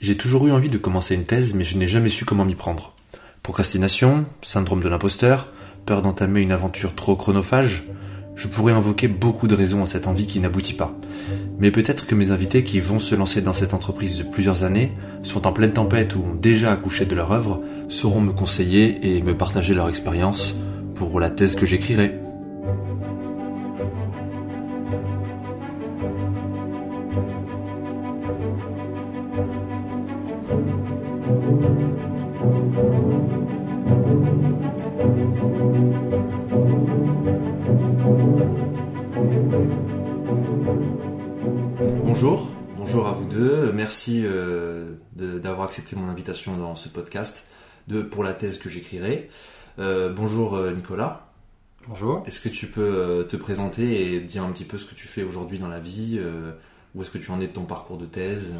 J'ai toujours eu envie de commencer une thèse, mais je n'ai jamais su comment m'y prendre. Procrastination, syndrome de l'imposteur, peur d'entamer une aventure trop chronophage, je pourrais invoquer beaucoup de raisons à cette envie qui n'aboutit pas. Mais peut-être que mes invités qui vont se lancer dans cette entreprise de plusieurs années, sont en pleine tempête ou ont déjà accouché de leur œuvre, sauront me conseiller et me partager leur expérience pour la thèse que j'écrirai. Accepté mon invitation dans ce podcast de, pour la thèse que j'écrirai. Euh, bonjour euh, Nicolas. Bonjour. Est-ce que tu peux euh, te présenter et dire un petit peu ce que tu fais aujourd'hui dans la vie Où est-ce que tu en es de ton parcours de thèse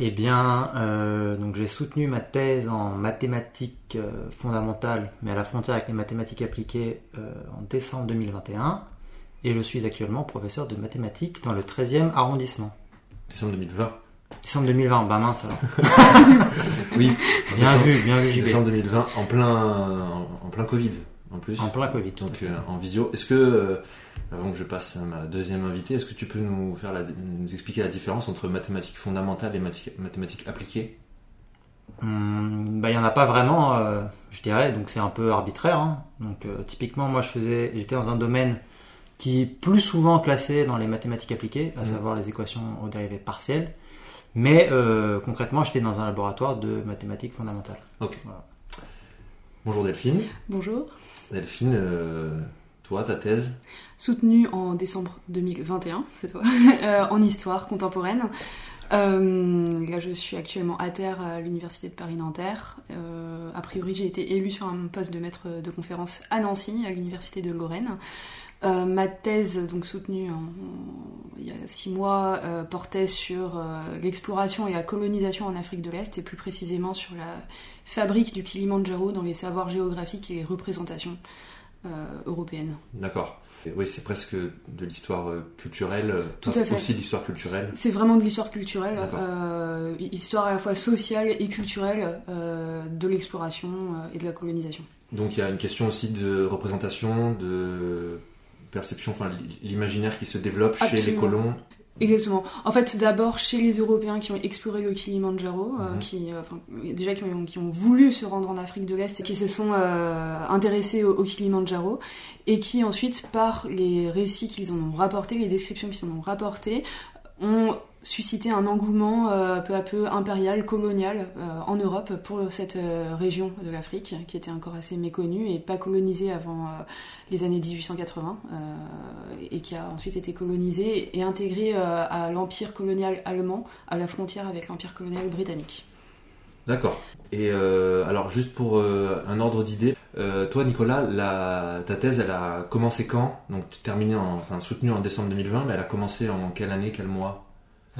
Eh bien, euh, donc j'ai soutenu ma thèse en mathématiques fondamentales, mais à la frontière avec les mathématiques appliquées euh, en décembre 2021. Et je suis actuellement professeur de mathématiques dans le 13e arrondissement. Décembre 2020. Décembre 2020, bah mince alors. Oui, Bien décembre- vu, bien vu JB. Décembre 2020, en plein, en, en plein Covid en plus. En plein Covid. Donc euh, en visio. Est-ce que, euh, avant que je passe à ma deuxième invitée, est-ce que tu peux nous, faire la, nous expliquer la différence entre mathématiques fondamentales et mati- mathématiques appliquées? Hum, bah, il n'y en a pas vraiment, euh, je dirais, donc c'est un peu arbitraire. hein. Donc euh, typiquement, moi je faisais, j'étais dans un domaine qui est plus souvent classé dans les mathématiques appliquées, à Mhm. savoir les équations aux dérivées partielles. Mais euh, concrètement, j'étais dans un laboratoire de mathématiques fondamentales. Bonjour Delphine. Bonjour. Delphine, euh, toi, ta thèse Soutenue en décembre 2021, cette fois, euh, en histoire contemporaine. Euh, là, je suis actuellement à terre à l'Université de Paris-Nanterre. Euh, a priori, j'ai été élue sur un poste de maître de conférence à Nancy, à l'Université de Lorraine. Euh, ma thèse, donc soutenue en- en- il y a six mois, euh, portait sur euh, l'exploration et la colonisation en Afrique de l'Est, et plus précisément sur la fabrique du Kilimandjaro dans les savoirs géographiques et les représentations européennes. D'accord. Oui, c'est presque de l'histoire culturelle, Tout enfin, à fait. aussi de l'histoire culturelle. C'est vraiment de l'histoire culturelle, histoire à la fois sociale et culturelle de l'exploration et de la colonisation. Donc il y a une question aussi de représentation, de perception, enfin l'imaginaire qui se développe chez les colons. Exactement. En fait, d'abord chez les Européens qui ont exploré le Kilimandjaro, euh, Mhm. qui, euh, enfin, déjà qui ont, qui ont voulu se rendre en Afrique de l'Est et qui se sont euh, intéressés au, au Kilimandjaro, et qui ensuite, par les récits qu'ils en ont rapportés, les descriptions qu'ils en ont rapportées, ont suscité un engouement euh, peu à peu impérial, colonial euh, en Europe pour cette euh, région de l'Afrique qui était encore assez méconnue et pas colonisée avant les années 1880 euh, et qui a ensuite été colonisée et intégrée à l'empire colonial allemand à la frontière avec l'empire colonial britannique. D'accord. Et alors juste pour un ordre d'idée, toi Nicolas, la, ta thèse elle a commencé quand? Donc tu terminé en, enfin soutenue en décembre 2020, mais elle a commencé en quelle année, quel mois?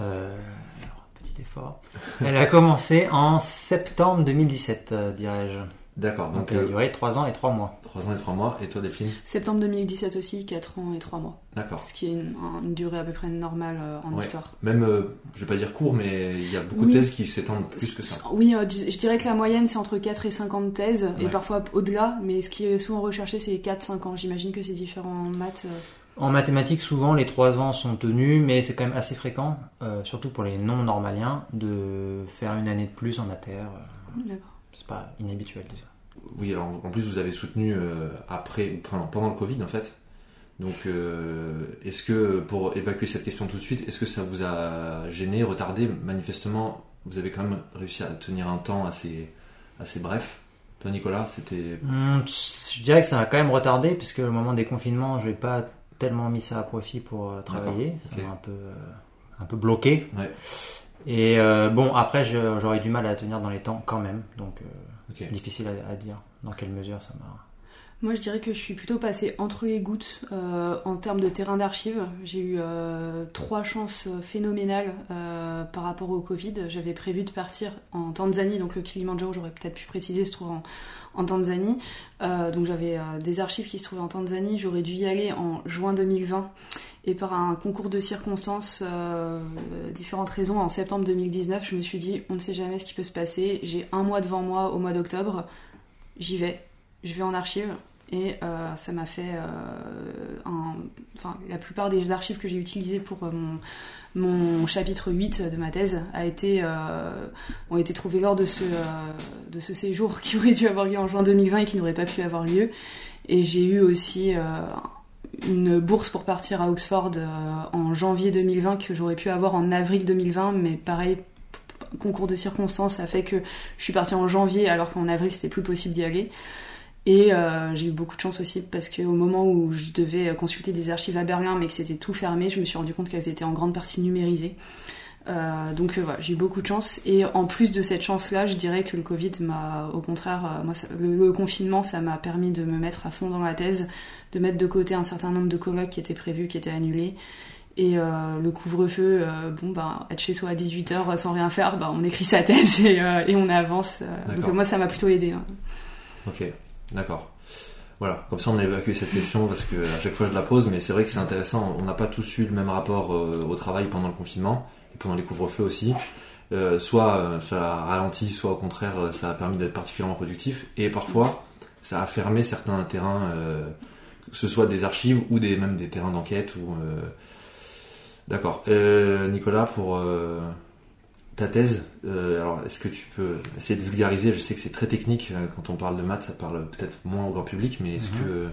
Euh, alors, petit effort. Elle a commencé en septembre 2017, euh, dirais-je. D'accord, Donc, donc elle a euh, duré 3 ans et 3 mois. 3 ans et 3 mois. Et toi Delphine? Septembre 2017 aussi, 4 ans et 3 mois, D'accord. ce qui est une, une durée à peu près normale euh, en Ouais. histoire. Même, euh, je vais pas dire court, mais il y a beaucoup Oui. de thèses qui s'étendent plus que ça. Oui, euh, je dirais que la moyenne c'est entre 4 et 50 thèses, et Ouais. parfois au-delà, mais ce qui est souvent recherché c'est 4-5 ans. J'imagine que c'est différent en maths. euh, En mathématiques, souvent les 3 ans sont tenus, mais c'est quand même assez fréquent, euh, surtout pour les non-normaliens, de faire une année de plus en mater. euh, D'accord. C'est pas inhabituel déjà. Oui, alors en plus vous avez soutenu euh, après, ou pendant, pendant le Covid en fait. Donc euh, est-ce que, pour évacuer cette question tout de suite, est-ce que ça vous a gêné, retardé? Manifestement, vous avez quand même réussi à tenir un temps assez, assez bref. Toi Nicolas, c'était... Hum, je dirais que ça a quand même retardé, puisque au moment des confinements, je n'ai pas tellement mis ça à profit pour euh, travailler. Un peu, euh, un peu bloqué. Ouais. Et euh, bon, après, j'aurais du mal à tenir dans les temps quand même, donc difficile à, à dire dans quelle mesure ça m'a. Moi, je dirais que je suis plutôt passée entre les gouttes euh, en termes de terrain d'archives. J'ai eu euh, trois chances phénoménales euh, par rapport au Covid. J'avais prévu de partir en Tanzanie, donc le Kilimanjaro, j'aurais peut-être pu préciser, se trouve en, en Tanzanie. Donc j'avais des archives qui se trouvaient en Tanzanie. J'aurais dû y aller en juin 2020. Et par un concours de circonstances, différentes raisons, en septembre 2019, je me suis dit, on ne sait jamais ce qui peut se passer. J'ai un mois devant moi au mois d'octobre. J'y vais. Je vais en archives. Et euh, ça m'a fait euh, enfin, la plupart des archives que j'ai utilisées pour euh, mon, chapitre 8 de ma thèse a été, ont été trouvées lors de ce, de ce séjour qui aurait dû avoir lieu en juin 2020 et qui n'aurait pas pu avoir lieu. Et j'ai eu aussi une bourse pour partir à Oxford en janvier 2020 que j'aurais pu avoir en avril 2020, mais pareil, concours de circonstances a fait que je suis partie en janvier alors qu'en avril c'était plus possible d'y aller. Et euh, j'ai eu beaucoup de chance aussi parce qu'au moment où je devais consulter des archives à Berlin mais que c'était tout fermé, je me suis rendu compte qu'elles étaient en grande partie numérisées. Euh, donc euh, voilà, j'ai eu beaucoup de chance. Et en plus de cette chance-là, je dirais que le Covid m'a, au contraire, moi, ça- le, le confinement, ça m'a permis de me mettre à fond dans la thèse, de mettre de côté un certain nombre de colloques qui étaient prévus, qui étaient annulés. Et le couvre-feu, bon, bah, être chez soi à 18h sans rien faire, bah, on écrit sa thèse et, et on avance. donc moi, ça m'a plutôt aidé. hein. Ok, d'accord. Voilà, comme ça on a évacué cette question parce que à chaque fois je la pose, mais c'est vrai que c'est intéressant. On n'a pas tous eu le même rapport euh, au travail pendant le confinement et pendant les couvre-feux aussi. Euh, soit euh, ça a ralenti, soit au contraire ça a permis d'être particulièrement productif. Et parfois ça a fermé certains terrains, que ce soit des archives ou des même des terrains d'enquête. Ou d'accord. Nicolas pour ta thèse, euh, alors est-ce que tu peux essayer de vulgariser? Je sais que c'est très technique euh, quand on parle de maths, ça parle peut-être moins au grand public, mais est-ce Mhm. que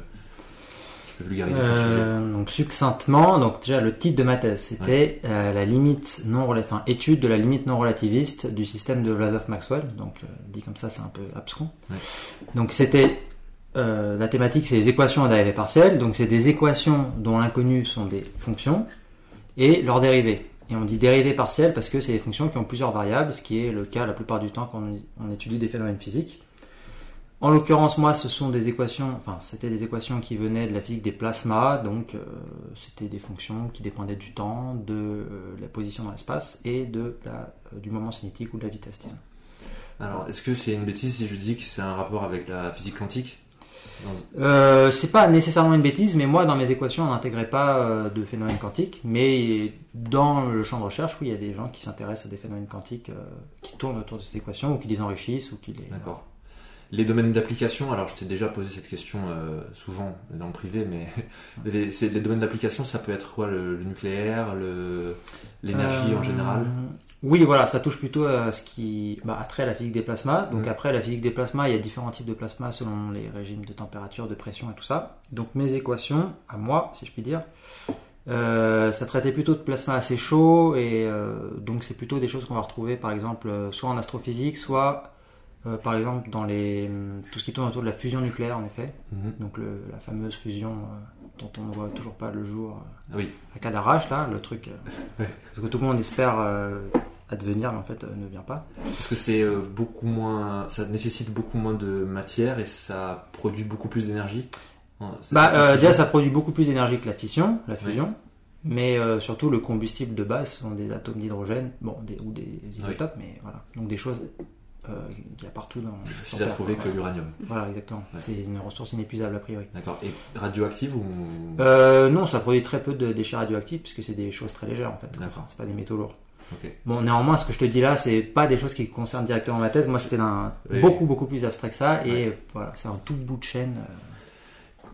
tu peux vulgariser ton sujet? Euh, donc succinctement, donc déjà le titre de ma thèse, c'était euh, la limite non enfin, étude de la limite non relativiste du système de Vlasov-Maxwell. Donc dit comme ça, c'est un peu abscon. Ouais. Donc c'était la thématique, c'est les équations à dérivées partielles. Donc c'est des équations dont l'inconnu sont des fonctions et leurs dérivées. Et on dit dérivées partielles parce que c'est des fonctions qui ont plusieurs variables, ce qui est le cas la plupart du temps quand on, étudie des phénomènes physiques. En l'occurrence, moi, ce sont des équations, enfin, c'était des équations qui venaient de la physique des plasmas, donc euh, c'était des fonctions qui dépendaient du temps, de euh, la position dans l'espace et de euh, du moment cinétique ou de la vitesse, disons. Alors, est-ce que c'est une bêtise si je dis que c'est un rapport avec la physique quantique? Euh, c'est pas nécessairement une bêtise, mais moi, dans mes équations, on n'intégrait pas euh, de phénomènes quantiques, mais dans le champ de recherche, oui, il y a des gens qui s'intéressent à des phénomènes quantiques euh, qui tournent autour de ces équations ou qui les enrichissent ou qui les. D'accord. Les domaines d'application, alors je t'ai déjà posé cette question souvent dans le privé, mais les, domaines d'application, ça peut être quoi le, le nucléaire, le, l'énergie en général? Oui, voilà, ça touche plutôt à ce qui bah, a trait à la physique des plasmas. Donc Mm. après, la physique des plasmas, il y a différents types de plasmas selon les régimes de température, de pression et tout ça. Donc mes équations, à moi, si je puis dire, euh, ça traitait plutôt de plasma assez chaud et euh, donc c'est plutôt des choses qu'on va retrouver par exemple euh, soit en astrophysique, soit euh, par exemple dans les hum, tout ce qui tourne autour de la fusion nucléaire en effet. Mhm. Donc le- la fameuse fusion dont on ne voit toujours pas le jour. euh, Oui, à Cadarache, là, le truc euh, parce que tout le monde espère euh, advenir, mais en fait euh, ne vient pas. parce que c'est euh, beaucoup moins, ça nécessite beaucoup moins de matière et ça produit beaucoup plus d'énergie. Bah, euh, déjà, ça produit beaucoup plus d'énergie que la fission, la fusion, mais euh, surtout le combustible de base sont des atomes d'hydrogène, bon, des, ou des isotopes, mais voilà, donc des choses euh, qu'il y a partout dans. Facile à trouver que l'uranium. Voilà, exactement. Ouais. C'est une ressource inépuisable a priori. D'accord. Et radioactive ou? Euh, non, ça produit très peu de déchets radioactifs puisque c'est des choses très légères en fait. D'accord. C'est pas des métaux lourds. Bon, néanmoins, ce que je te dis là, c'est pas des choses qui concernent directement ma thèse. Moi, c'était Oui. beaucoup beaucoup plus abstrait que ça, et Ouais. euh, voilà, c'est un tout bout de chaîne.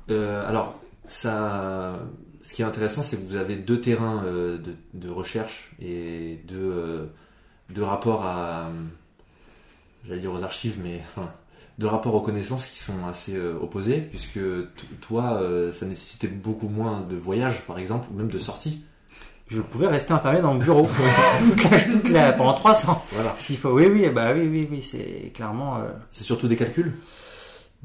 euh, Euh, alors, ça, ce qui est intéressant, c'est que vous avez deux terrains euh, de, de recherche et deux, euh, deux rapports à, j'allais dire aux archives, mais enfin, deux rapports aux connaissances qui sont assez euh, opposés, puisque toi, euh, ça nécessitait beaucoup moins de voyages, par exemple, ou même de sorties. Je pouvais rester enfermé dans le bureau toute la, toute la- pendant 300. Voilà. S'il faut, oui, oui, bah oui, oui, oui, c'est clairement. euh, C'est surtout des calculs?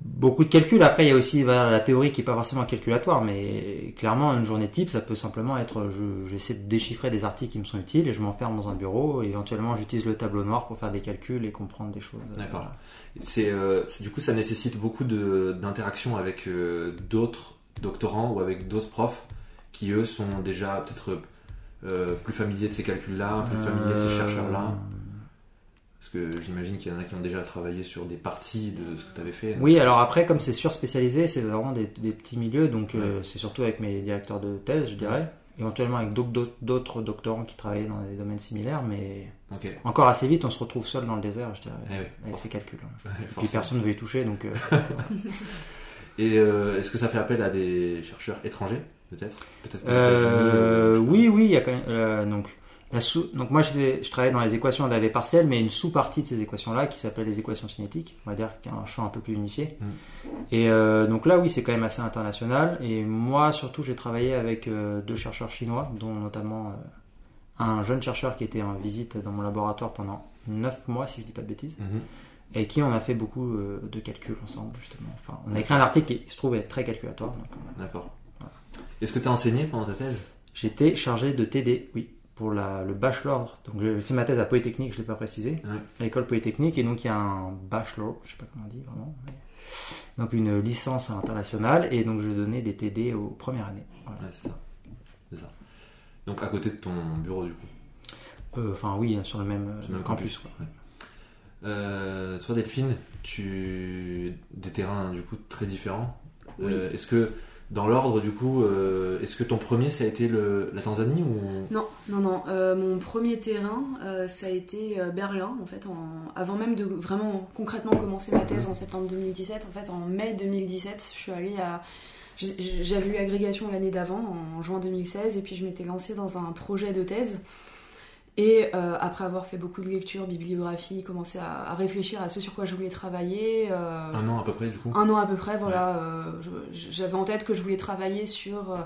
Beaucoup de calculs. Après, il y a aussi la théorie qui est pas forcément calculatoire, mais clairement, une journée type, ça peut simplement être, je- j'essaie de déchiffrer des articles qui me sont utiles et je m'enferme dans un bureau. Et éventuellement, j'utilise le tableau noir pour faire des calculs et comprendre des choses. D'accord. Voilà. C'est, euh, du coup, ça nécessite beaucoup d'interaction avec euh, d'autres doctorants ou avec d'autres profs qui, eux, sont déjà peut-être euh, plus familiers de ces calculs-là, plus familiers de ces chercheurs-là. Parce que j'imagine qu'il y en a qui ont déjà travaillé sur des parties de ce que tu avais fait. Oui, alors après, comme c'est surspécialisé, c'est vraiment des, des petits milieux, donc euh, c'est surtout avec mes directeurs de thèse, je dirais, éventuellement avec d'autres- doctorants qui travaillaient dans des domaines similaires, mais encore assez vite, on se retrouve seul dans le désert, je dirais, Eh oui, avec ces calculs. hein. Et puis forcément. personne ne veut y toucher, donc euh, Et euh, est-ce que ça fait appel à des chercheurs étrangers, peut-être? Euh, oui, oui, il y a quand même. euh, donc, la sous- donc moi, je travaillais dans les équations de la partielle, mais une sous-partie de ces équations-là qui s'appelle les équations cinétiques, on va dire qu'il y a un champ un peu plus unifié. Mm. Et euh, donc là, oui, c'est quand même assez international. Et moi, surtout, j'ai travaillé avec euh, deux chercheurs chinois, dont notamment euh, un jeune chercheur qui était en visite dans mon laboratoire pendant 9 mois, si je dis pas de bêtises, Mhm. et qui on a fait beaucoup de calculs ensemble, justement. Enfin, on a écrit un article qui se trouve être très calculatoire. D'accord. Est-ce que tu as enseigné pendant ta thèse? J'étais chargé de TD, oui, pour la, le bachelor. Donc j'ai fait ma thèse à Polytechnique, je ne l'ai pas précisé, Ouais. à l'école Polytechnique, et donc il y a un bachelor, je sais pas comment on dit vraiment, mais- donc une licence internationale, et donc je donnais des TD aux premières années. Voilà. Ouais, c'est ça. Ça. Donc à côté de ton bureau, du coup. Euh, Enfin oui, sur le même, euh, Sur le même campus. campus, ouais. Euh, toi, Delphine, tu des terrains du coup très différents. Euh, est-ce que dans l'ordre, du coup, euh, est-ce que ton premier ça a été le, la Tanzanie ou? Non, non, non. euh, mon premier terrain, euh, ça a été Berlin, en fait, en- avant même de vraiment concrètement commencer ma thèse en septembre 2017. En fait, en mai 2017, je suis allée à. J'avais eu l'agrégation l'année d'avant, en juin 2016, et puis je m'étais lancée dans un projet de thèse. Et euh, après avoir fait beaucoup de lectures, bibliographie, commencé à, à réfléchir à ce sur quoi je voulais travailler. euh, un an à peu près, du coup un an à peu près, voilà. euh, J'avais en tête que je voulais travailler sur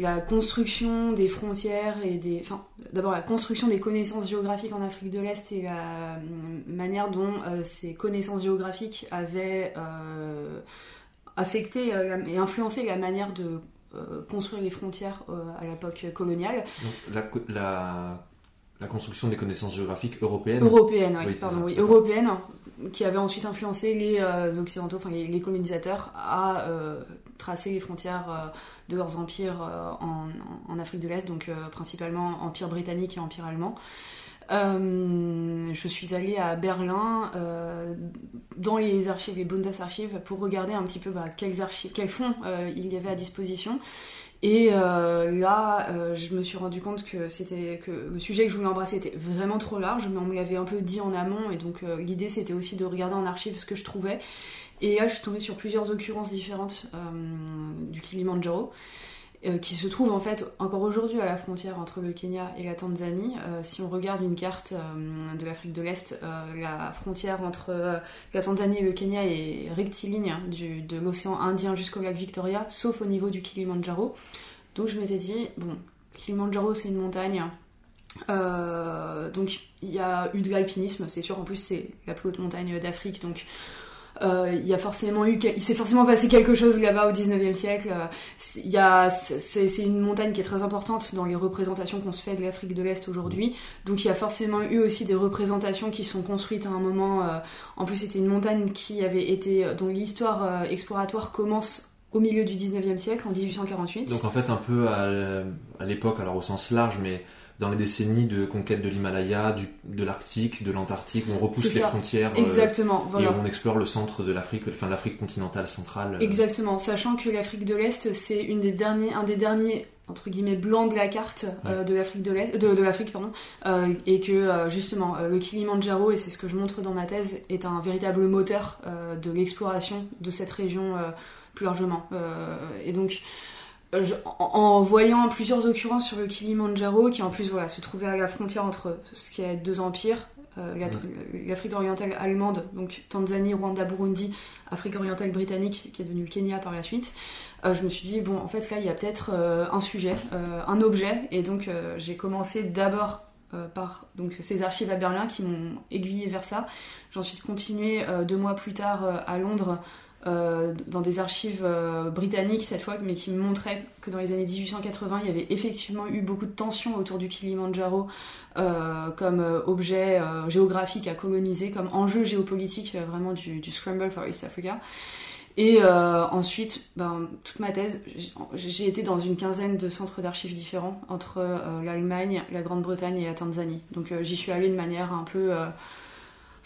la construction des frontières et des. Enfin, d'abord la construction des connaissances géographiques en Afrique de l'Est et la manière dont ces connaissances géographiques avaient affecté et influencé la manière de construire les frontières à l'époque coloniale. Donc, la, la construction des connaissances géographiques européennes. Européenne, oui, pardon, oui, d'accord. européenne, qui avait ensuite influencé les euh, occidentaux, enfin les, les colonisateurs, à euh, tracer les frontières euh, de leurs empires en, en Afrique de l'Est, donc principalement empire britannique et empire allemand. Je suis allée à Berlin dans les archives, les Bundesarchives, pour regarder un petit peu bah, quels, archives, quels fonds il y avait à disposition. Et euh, là, euh, je me suis rendu compte que c'était que le sujet que je voulais embrasser était vraiment trop large, mais on me l'avait un peu dit en amont, et donc euh, l'idée c'était aussi de regarder en archive ce que je trouvais. Et là, je suis tombée sur plusieurs occurrences différentes euh, du Kilimanjaro, qui se trouvent en fait encore aujourd'hui à la frontière entre le Kenya et la Tanzanie. Euh, si on regarde une carte euh, de l'Afrique de l'Est, euh, la frontière entre euh, la Tanzanie et le Kenya est rectiligne du, de l'océan Indien jusqu'au lac Victoria, sauf au niveau du Kilimanjaro. Donc je m'étais dit, bon, Kilimanjaro c'est une montagne. Euh, donc il y a eu de l'alpinisme, c'est sûr. En plus c'est la plus haute montagne d'Afrique, donc euh, il y a forcément eu, il s'est forcément passé quelque chose là-bas au 19e siècle. Euh, Il y a, c'est une montagne qui est très importante dans les représentations qu'on se fait de l'Afrique de l'Est aujourd'hui. Donc il y a forcément eu aussi des représentations qui sont construites à un moment. euh, en plus c'était une montagne qui avait été, dont l'histoire exploratoire commence au milieu du 19e siècle, en 1848. Donc en fait un peu à l'époque, alors au sens large, mais dans les décennies de conquête de l'Himalaya, de l'Arctique, de l'Antarctique, où on repousse les frontières euh, Exactement, et on explore le centre de l'Afrique, enfin l'Afrique continentale centrale. euh, Exactement, sachant que l'Afrique de l'Est, c'est une des derniers, un des derniers entre guillemets blancs de la carte euh, de l'Afrique de l'Est, de, de l'Afrique pardon, euh, et que euh, justement le Kilimanjaro et c'est ce que je montre dans ma thèse est un véritable moteur de l'exploration de cette région plus largement. Et donc je- en, en voyant plusieurs occurrences sur le Kilimanjaro, qui en plus voilà, se trouvait à la frontière entre ce qui est deux empires, euh, la- l'Afrique orientale allemande, donc Tanzanie, Rwanda, Burundi, Afrique orientale britannique, qui est devenue le Kenya par la suite, euh, je me suis dit, bon, en fait, là, il y a peut-être euh, un sujet, euh, un objet, et donc euh, j'ai commencé d'abord euh, par donc, ces archives à Berlin qui m'ont aiguillé vers ça. J'ai ensuite continué euh, deux mois plus tard euh, à Londres dans des archives britanniques cette fois, mais qui montraient que dans les années 1880, il y avait effectivement eu beaucoup de tensions autour du Kilimanjaro comme objet géographique à coloniser, comme enjeu géopolitique vraiment du, Scramble for East Africa. Et euh, ensuite, ben, toute ma thèse, j'ai été dans une quinzaine de centres d'archives différents entre euh, l'Allemagne, la Grande-Bretagne et la Tanzanie. Donc euh, j'y suis allée de manière un peu...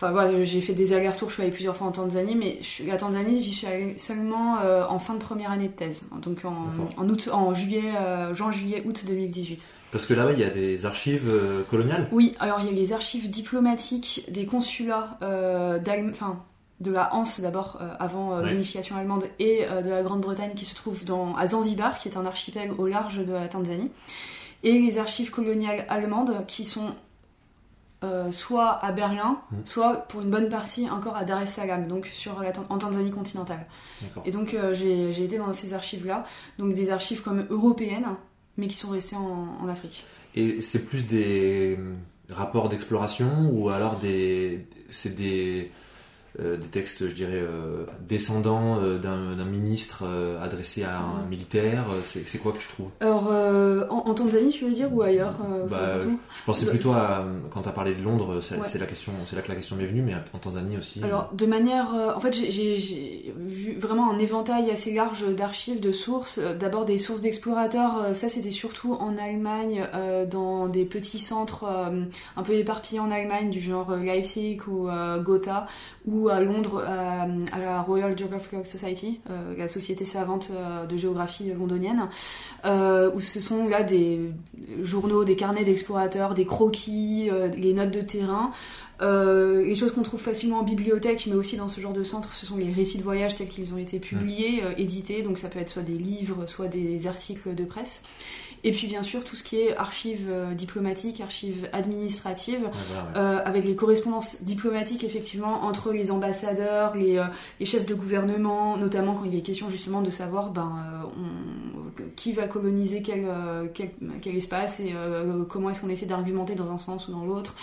Enfin voilà, j'ai fait des allers-retours, je suis allée plusieurs fois en Tanzanie, mais je, la Tanzanie, j'y suis allée seulement en fin de première année de thèse, donc en, en août, en juillet, juin, juillet, août 2018. Parce que là-bas, il y a des archives coloniales? Oui, alors il y a les archives diplomatiques des consulats d'Allemagne, enfin de la Hanse d'abord euh, avant euh, l'unification allemande et euh, de la Grande-Bretagne qui se trouve dans, à Zanzibar, qui est un archipel au large de la Tanzanie, et les archives coloniales allemandes qui sont soit à Berlin, mm. soit pour une bonne partie encore à Dar es Salaam, donc sur en Tanzanie continentale. Et donc j'ai été dans ces archives-là, donc des archives comme européennes, mais qui sont restées en, en Afrique. Et c'est plus des rapports d'exploration ou alors des c'est des euh, des textes, je dirais, euh, descendants euh, d'un ministre adressé à un militaire C'est quoi que tu trouves? Alors, en, Tanzanie, tu veux dire, ou ailleurs bah, Je pensais plutôt à, quand tu as parlé de Londres, c'est la question, c'est là que la question m'est venue, mais en Tanzanie aussi. Alors, de manière, en fait, j'ai vu vraiment un éventail assez large d'archives, de sources. D'abord des sources d'explorateurs, ça c'était surtout en Allemagne, dans des petits centres un peu éparpillés en Allemagne, du genre Leipzig ou Gotha, où à Londres à la Royal Geographical Society, euh, la société savante euh, de géographie londonienne, euh, où ce sont là des journaux, des carnets d'explorateurs, des croquis, les notes de terrain. les choses qu'on trouve facilement en bibliothèque, mais aussi dans ce genre de centre, ce sont les récits de voyage tels qu'ils ont été publiés, édités. Donc ça peut être soit des livres, soit des articles de presse. Et puis bien sûr tout ce qui est archives euh, diplomatiques, archives administratives, euh, avec les correspondances diplomatiques effectivement entre les ambassadeurs, les, euh, les, chefs de gouvernement, notamment quand il est question justement de savoir ben, qui va coloniser quel, quel, quel espace et comment est-ce qu'on essaie d'argumenter dans un sens ou dans l'autre.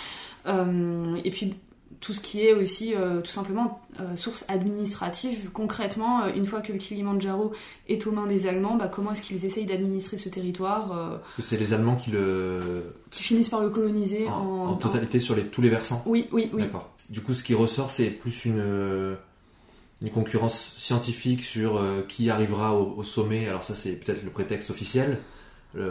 et puis tout ce qui est aussi euh, tout simplement euh, source administrative. Concrètement, euh, une fois que le Kilimanjaro est aux mains des Allemands, bah, comment est-ce qu'ils essayent d'administrer ce territoire Parce que c'est les Allemands qui le... Qui finissent par le coloniser en... En, totalité sur les, tous les versants Oui, oui, oui. D'accord. Du coup, ce qui ressort, c'est plus une, une concurrence scientifique sur qui arrivera au, au, sommet. Alors ça, c'est peut-être le prétexte officiel,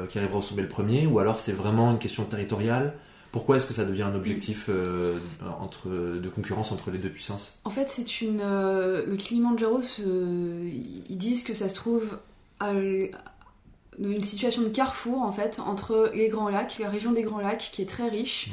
qui arrivera au sommet le premier, ou alors c'est vraiment une question territoriale pourquoi est-ce que ça devient un objectif euh, entre, de concurrence entre les deux puissances? En fait, c'est une. Euh, le Kilimanjaro, ils disent que ça se trouve à, une situation de carrefour en fait entre les Grands Lacs, la région des Grands Lacs qui est très riche, mmh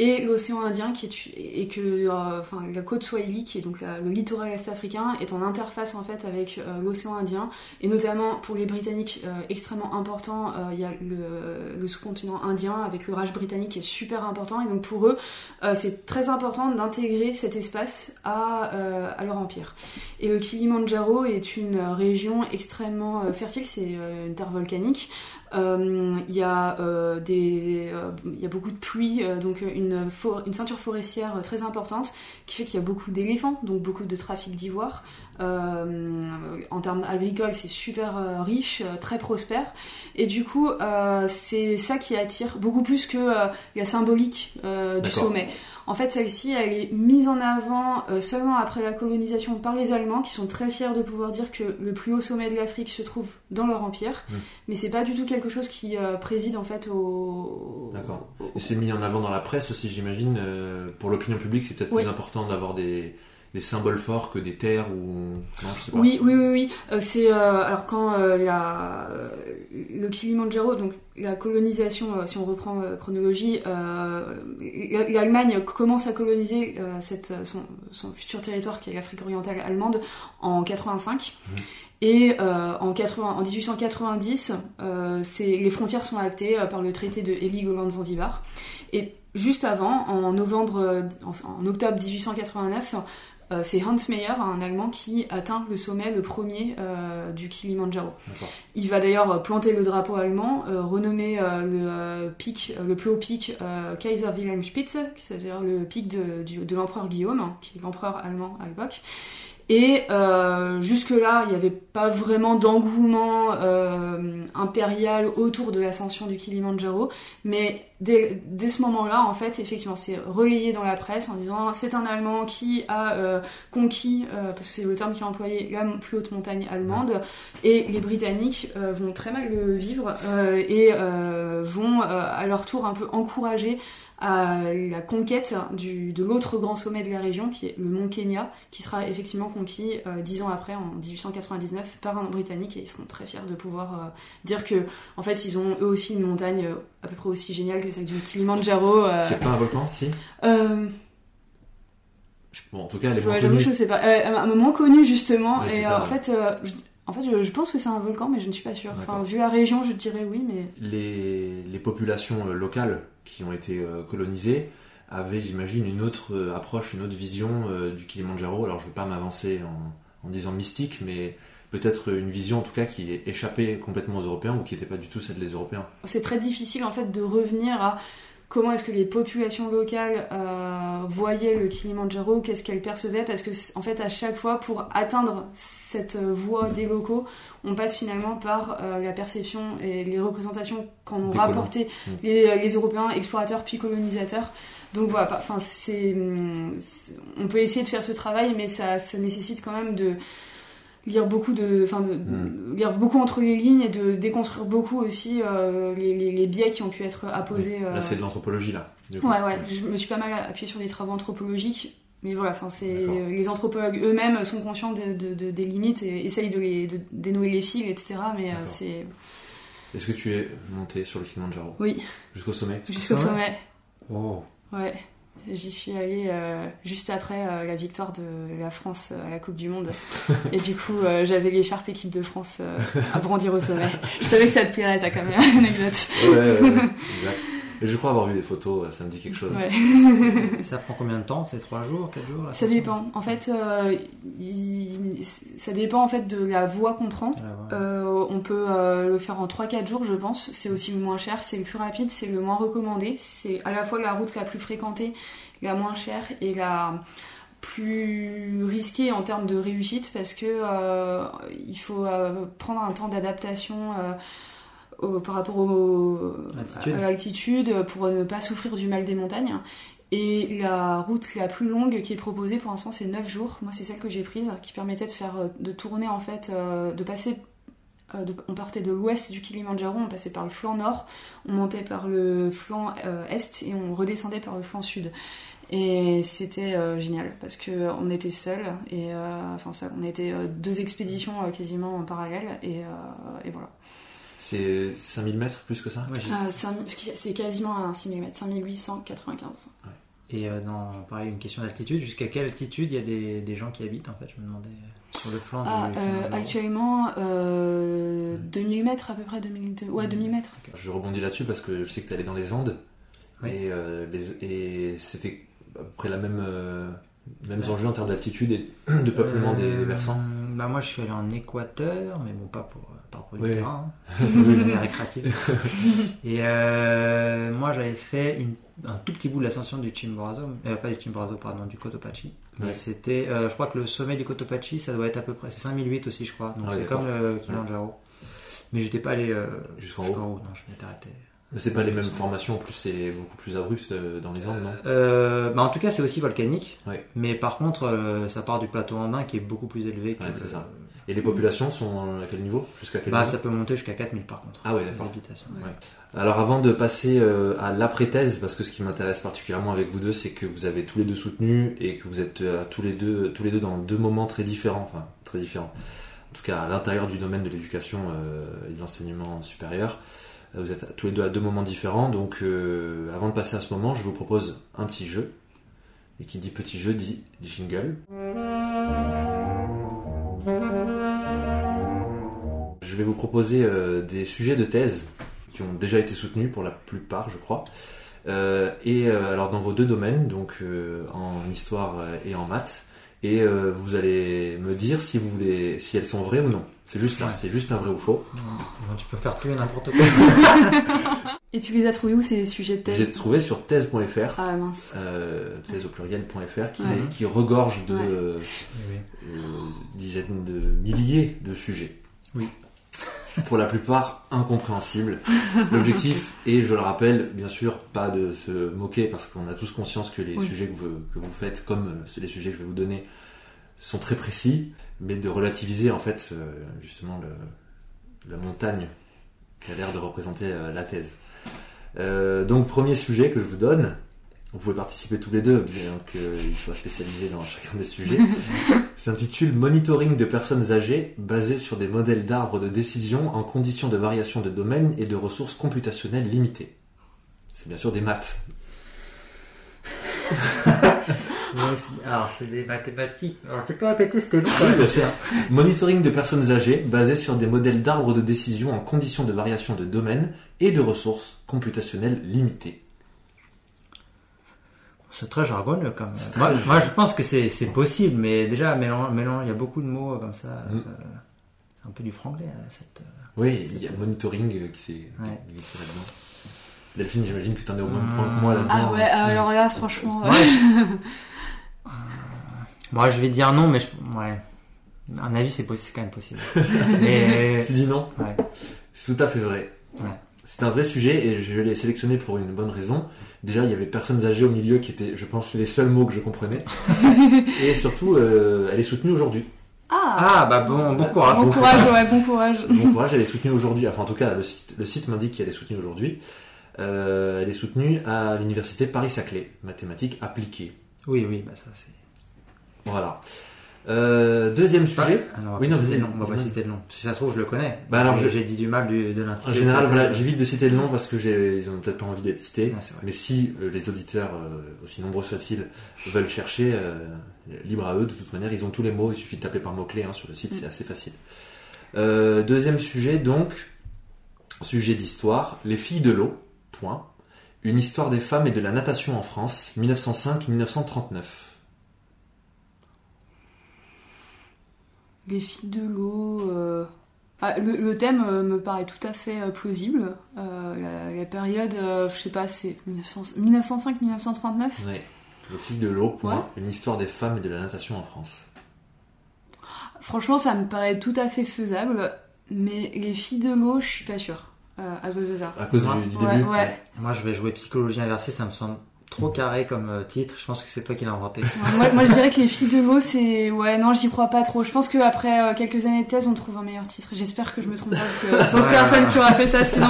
et l'océan Indien qui est et que euh, la côte Swahili qui est donc le littoral est-africain est en interface en fait avec euh, l'océan Indien. Et notamment pour les Britanniques euh, extrêmement important il y a le, sous-continent indien avec le Raj britannique qui est super important. Et donc pour eux c'est très important d'intégrer cet espace à, leur empire. Et le Kilimanjaro est une région extrêmement fertile. C'est une terre volcanique il y, a, euh, des, euh, il y a beaucoup de pluie, donc une, une ceinture forestière très importante qui fait qu'il y a beaucoup d'éléphants, donc beaucoup de trafic d'ivoire. en termes agricoles, c'est super riche, très prospère. Et du coup, c'est ça qui attire beaucoup plus que la symbolique du sommet. En fait, celle-ci, elle est mise en avant euh, seulement après la colonisation par les Allemands, qui sont très fiers de pouvoir dire que le plus haut sommet de l'Afrique se trouve dans leur empire. Mmh. Mais c'est pas du tout quelque chose qui euh, préside en fait au. D'accord. Et c'est mis en avant dans la presse aussi, j'imagine. Euh, pour l'opinion publique, c'est peut-être plus important d'avoir des des symboles forts que des terres ou non, je sais pas. Oui, oui, oui, oui. Euh, c'est euh, alors quand euh, la, le Kilimanjaro, donc la colonisation, si on reprend chronologie, l'Allemagne commence à coloniser cette, son, son, futur territoire qui est l'Afrique orientale allemande en 85. Mmh. Et en, 80, en 1890, les frontières sont actées par le traité de Heligoland-Zanzibar. Et juste avant, en novembre, en, en octobre 1889, euh, c'est Hans Meyer, un Allemand, qui atteint le sommet le premier euh, du Kilimanjaro. Il va d'ailleurs planter le drapeau allemand, euh, renommer le pic, le plus haut pic Kaiser Wilhelm Spitze, c'est-à-dire le pic de, l'empereur Guillaume, qui est l'empereur allemand à l'époque. Et euh, jusque-là, il n'y avait pas vraiment d'engouement euh, impérial autour de l'ascension du Kilimandjaro, mais dès, ce moment-là, en fait, effectivement, c'est relayé dans la presse en disant c'est un Allemand qui a euh, conquis, parce que c'est le terme qui est employé, la plus haute montagne allemande, et les Britanniques vont très mal le vivre et vont à leur tour un peu encourager à la conquête du, de l'autre grand sommet de la région, qui est le mont Kenya, qui sera effectivement conquis euh, dix ans après, en 1899, par un Britannique, et ils seront très fiers de pouvoir euh, dire que, en fait, ils ont eux aussi une montagne euh, à peu près aussi géniale que celle du Kilimanjaro. euh, C'est pas un volcan, si? Euh, Bon, en tout cas, elle est ouais, connue. je sais pas. Euh, un moment connu justement, Ouais, et ça, euh, en fait, euh, je, en fait, je, je pense que c'est un volcan, mais je ne suis pas sûre. Enfin, vu la région, je dirais oui, mais Les, les populations euh, locales qui ont été euh, colonisées avaient, j'imagine, une autre euh, approche, une autre vision euh, du Kilimandjaro. Alors, je ne vais pas m'avancer en, disant mystique, mais peut-être une vision, en tout cas, qui échappée complètement aux Européens ou qui n'était pas du tout celle des Européens. c'est très difficile en fait de revenir à comment est-ce que les populations locales euh, voyaient le Kilimandjaro, qu'est-ce qu'elles percevaient, parce que en fait à chaque fois pour atteindre cette euh, voie des locaux, on passe finalement par euh, la perception et les représentations qu'en ont rapporté Mm. les, les Européens, explorateurs puis colonisateurs. Donc voilà, enfin hum, c'est- on peut essayer de faire ce travail, mais ça, ça nécessite quand même de lire beaucoup de, enfin de, Mm. lire beaucoup entre les lignes et de déconstruire beaucoup aussi euh, les, les, les biais qui ont pu être apposés. euh, Là, c'est de l'anthropologie, là. du coup. Ouais, ouais, je me suis pas mal appuyée sur des travaux anthropologiques, mais voilà, enfin, c'est les anthropologues eux-mêmes sont conscients de, de- de- des limites et essayent de, les, de dénouer les fils, etc. Mais euh, c'est. Est-ce que tu es monté sur le Kilimandjaro Oui, Jusqu'au sommet? Jusqu'au sommet. Oh. Ouais. J'y suis allée euh, juste après euh, la victoire de la France euh, à la Coupe du Monde. Et du coup, euh, j'avais l'écharpe équipe de France à brandir au sommet. Je savais que ça te plairait, ça, quand même, anecdote. Ouais, ouais, ouais, exact. Et je crois avoir vu des photos, ça me dit quelque chose. Ouais. Ça prend combien de temps C'est 3 jours, 4 jours Ça dépend. En fait, euh, il- ça dépend en fait de la voie qu'on prend. Euh, on peut euh, le faire en 3-4 jours, je pense. C'est aussi le moins cher, c'est le plus rapide, c'est le moins recommandé. C'est à la fois la route la plus fréquentée, la moins chère et la plus risquée en termes de réussite parce que euh, il faut euh, prendre un temps d'adaptation. euh, au- par rapport au, Altitude. à l'altitude pour ne pas souffrir du mal des montagnes. Et la route la plus longue qui est proposée pour l'instant c'est 9 jours. Moi c'est celle que j'ai prise qui permettait de faire euh, de tourner en fait euh, de passer euh, de- on partait de l'ouest du Kilimandjaro, on passait par le flanc nord, on montait par le flanc euh, est et on redescendait par le flanc sud. Et c'était euh, génial parce que on était seuls et enfin seul, on était deux expéditions quasiment en parallèle et, et voilà. C'est 5000 mètres plus que ça Ouais, Euh, cinq- c'est quasiment un 6 mm, 5895. Et euh, dans, pareil, une question d'altitude. Jusqu'à quelle altitude il y a des, des gens qui habitent en fait? Je me demandais euh, sur le flanc Ah, du. euh, actuellement, euh, 2000 mètres à peu près, 2000, ouais, 2000 mètres. Je rebondis là-dessus parce que je sais que tu allé dans les Andes Oui. et, euh, c'était à peu près la même, euh, mêmes Ouais. enjeux en termes d'altitude et de peuplement des versants. Bah moi je suis allé en Équateur, mais bon pas pour Ouais. terrain, hein. Une récréative. Et euh, moi j'avais fait une- un tout petit bout de l'ascension du Chimborazo, euh, pas du Chimborazo pardon, du Cotopaxi. Ouais. C'était, euh, je crois que le sommet du Cotopaxi ça doit être à peu près, c'est 5008 aussi je crois, donc Ah ouais, c'est comme le Kilimanjaro. Mais j'étais pas allé Jusqu'en jusqu'en haut. haut, non je m'étais arrêté. C'est pas les mêmes formations, en plus c'est beaucoup plus abrupt dans les Andes, non? Euh, bah en tout cas c'est aussi volcanique, Ouais. mais par contre euh, ça part du plateau andin qui est beaucoup plus élevé que Ouais, c'est ça. Et les populations sont à quel niveau? Jusqu'à quel Bah niveau? ça peut monter jusqu'à 4000 par contre. Ah ouais, d'accord. Ouais. Alors avant de passer euh, à l'après-thèse, parce que ce qui m'intéresse particulièrement avec vous deux, c'est que vous avez tous les deux soutenu et que vous êtes euh, tous les deux tous les deux dans deux moments très différents, enfin très différents. En tout cas à l'intérieur du domaine de l'éducation euh, et de l'enseignement supérieur, vous êtes tous les deux à deux moments différents. Donc euh, avant de passer à ce moment, je vous propose un petit jeu. Et qui dit petit jeu dit jingle. Vais vous proposer euh, des sujets de thèse qui ont déjà été soutenus pour la plupart, je crois. Euh, et euh, alors dans vos deux domaines, donc euh, en histoire et en maths, et euh, vous allez me dire si vous voulez, si elles sont vraies ou non. C'est juste ça, Ouais. c'est juste un vrai ou faux. Non, tu peux faire tout et n'importe quoi. Et tu les as trouvés où ces sujets de thèse J'ai trouvé sur thèse.fr, Ah mince. euh, thèse au pluriel.fr, qui, Ouais. qui regorge de Ouais. euh, Oui. euh, dizaines de milliers de sujets. Oui. Pour la plupart incompréhensibles. L'objectif est, je le rappelle, bien sûr, pas de se moquer parce qu'on a tous conscience que les Oui. sujets que vous, que vous faites, comme euh, c'est les sujets que je vais vous donner, sont très précis, mais de relativiser en fait euh, justement le- la montagne qui a l'air de représenter euh, la thèse. Euh, donc premier sujet que je vous donne, vous pouvez participer tous les deux, bien qu'ils soient spécialisés dans chacun des sujets, s'intitule Monitoring de personnes âgées basé sur des modèles d'arbres de décision en conditions de variation de domaine et de ressources computationnelles limitées. C'est bien sûr des maths. Alors, c'est des mathématiques. Alors, tu peux répéter, c'était long. Oui, bien sûr. Monitoring de personnes âgées basé sur des modèles d'arbres de décision en conditions de variation de domaine et de ressources computationnelles limitées. C'est très jargonneux comme. C'est Moi, je pense que c'est possible, mais déjà, mélange, mélange, il y a beaucoup de mots comme ça. Mm. euh, c'est un peu du franglais, euh, cette. euh, Oui, il y a monitoring euh, qui s'est Ouais. glissé là-dedans. Delphine, j'imagine que tu en es au même point que moi là-dedans. Ah ouais, alors là, franchement. Moi, je... Moi, je vais dire non, mais je... ouais. Un avis, c'est quand même possible. Mais... Tu dis non ouais. C'est tout à fait vrai. Ouais. C'est un vrai sujet et je l'ai sélectionné pour une bonne raison. Déjà, il y avait personnes âgées au milieu qui étaient, je pense, les seuls mots que je comprenais. et surtout, euh, elle est soutenue aujourd'hui. Ah, Ah, bah bon, bon courage. Bon courage, ouais, bon courage. Bon courage, elle est soutenue aujourd'hui. Enfin, en tout cas, le site, le site m'indique qu'elle est soutenue aujourd'hui. Euh, elle est soutenue à l'université Paris-Saclay, mathématiques appliquées. Oui, oui, bah ça c'est. Voilà. Euh, deuxième sujet. Ah, non, on va Oui, pas non, citer nom. On va pas citer le nom. Si ça se trouve, je le connais. Bah, alors, j'ai dit du mal du- de En l'intitulé. général, de ça. voilà, j'évite de citer le nom parce que j'ai, ils ont peut-être pas envie d'être cités. Ah. Mais si euh, les auditeurs, euh, aussi nombreux soient-ils, veulent chercher, libre à eux, de toute manière, ils ont tous les mots, il suffit de taper par mots-clés hein, sur le site, c'est assez facile. Deuxième sujet, donc, sujet d'histoire, les filles de l'eau, point. Une histoire des femmes et de la natation en France, 1905-1939. Les filles de l'eau. euh, ah, le, le thème euh, me paraît tout à fait euh, plausible. Euh, la, la période, euh, je sais pas, c'est 1905-1939 Ouais. Les filles de l'eau, point. Ouais. Une histoire des femmes et de la natation en France. Franchement, ça me paraît tout à fait faisable. Mais les filles de l'eau, je suis pas sûre. euh, à cause de ça. À cause du, du Ouais, début ouais. Moi, je vais jouer psychologie inversée. Ça me semble trop carré comme euh, titre. Je pense que c'est toi qui l'as inventé. Ouais, moi, moi, je dirais que les filles de l'eau, c'est. Ouais, non, j'y crois pas trop. Je pense qu'après euh, quelques années de thèse, on trouve un meilleur titre. J'espère que je me trompe pas parce que sauf Ouais, personne ouais. qui aura fait ça sinon.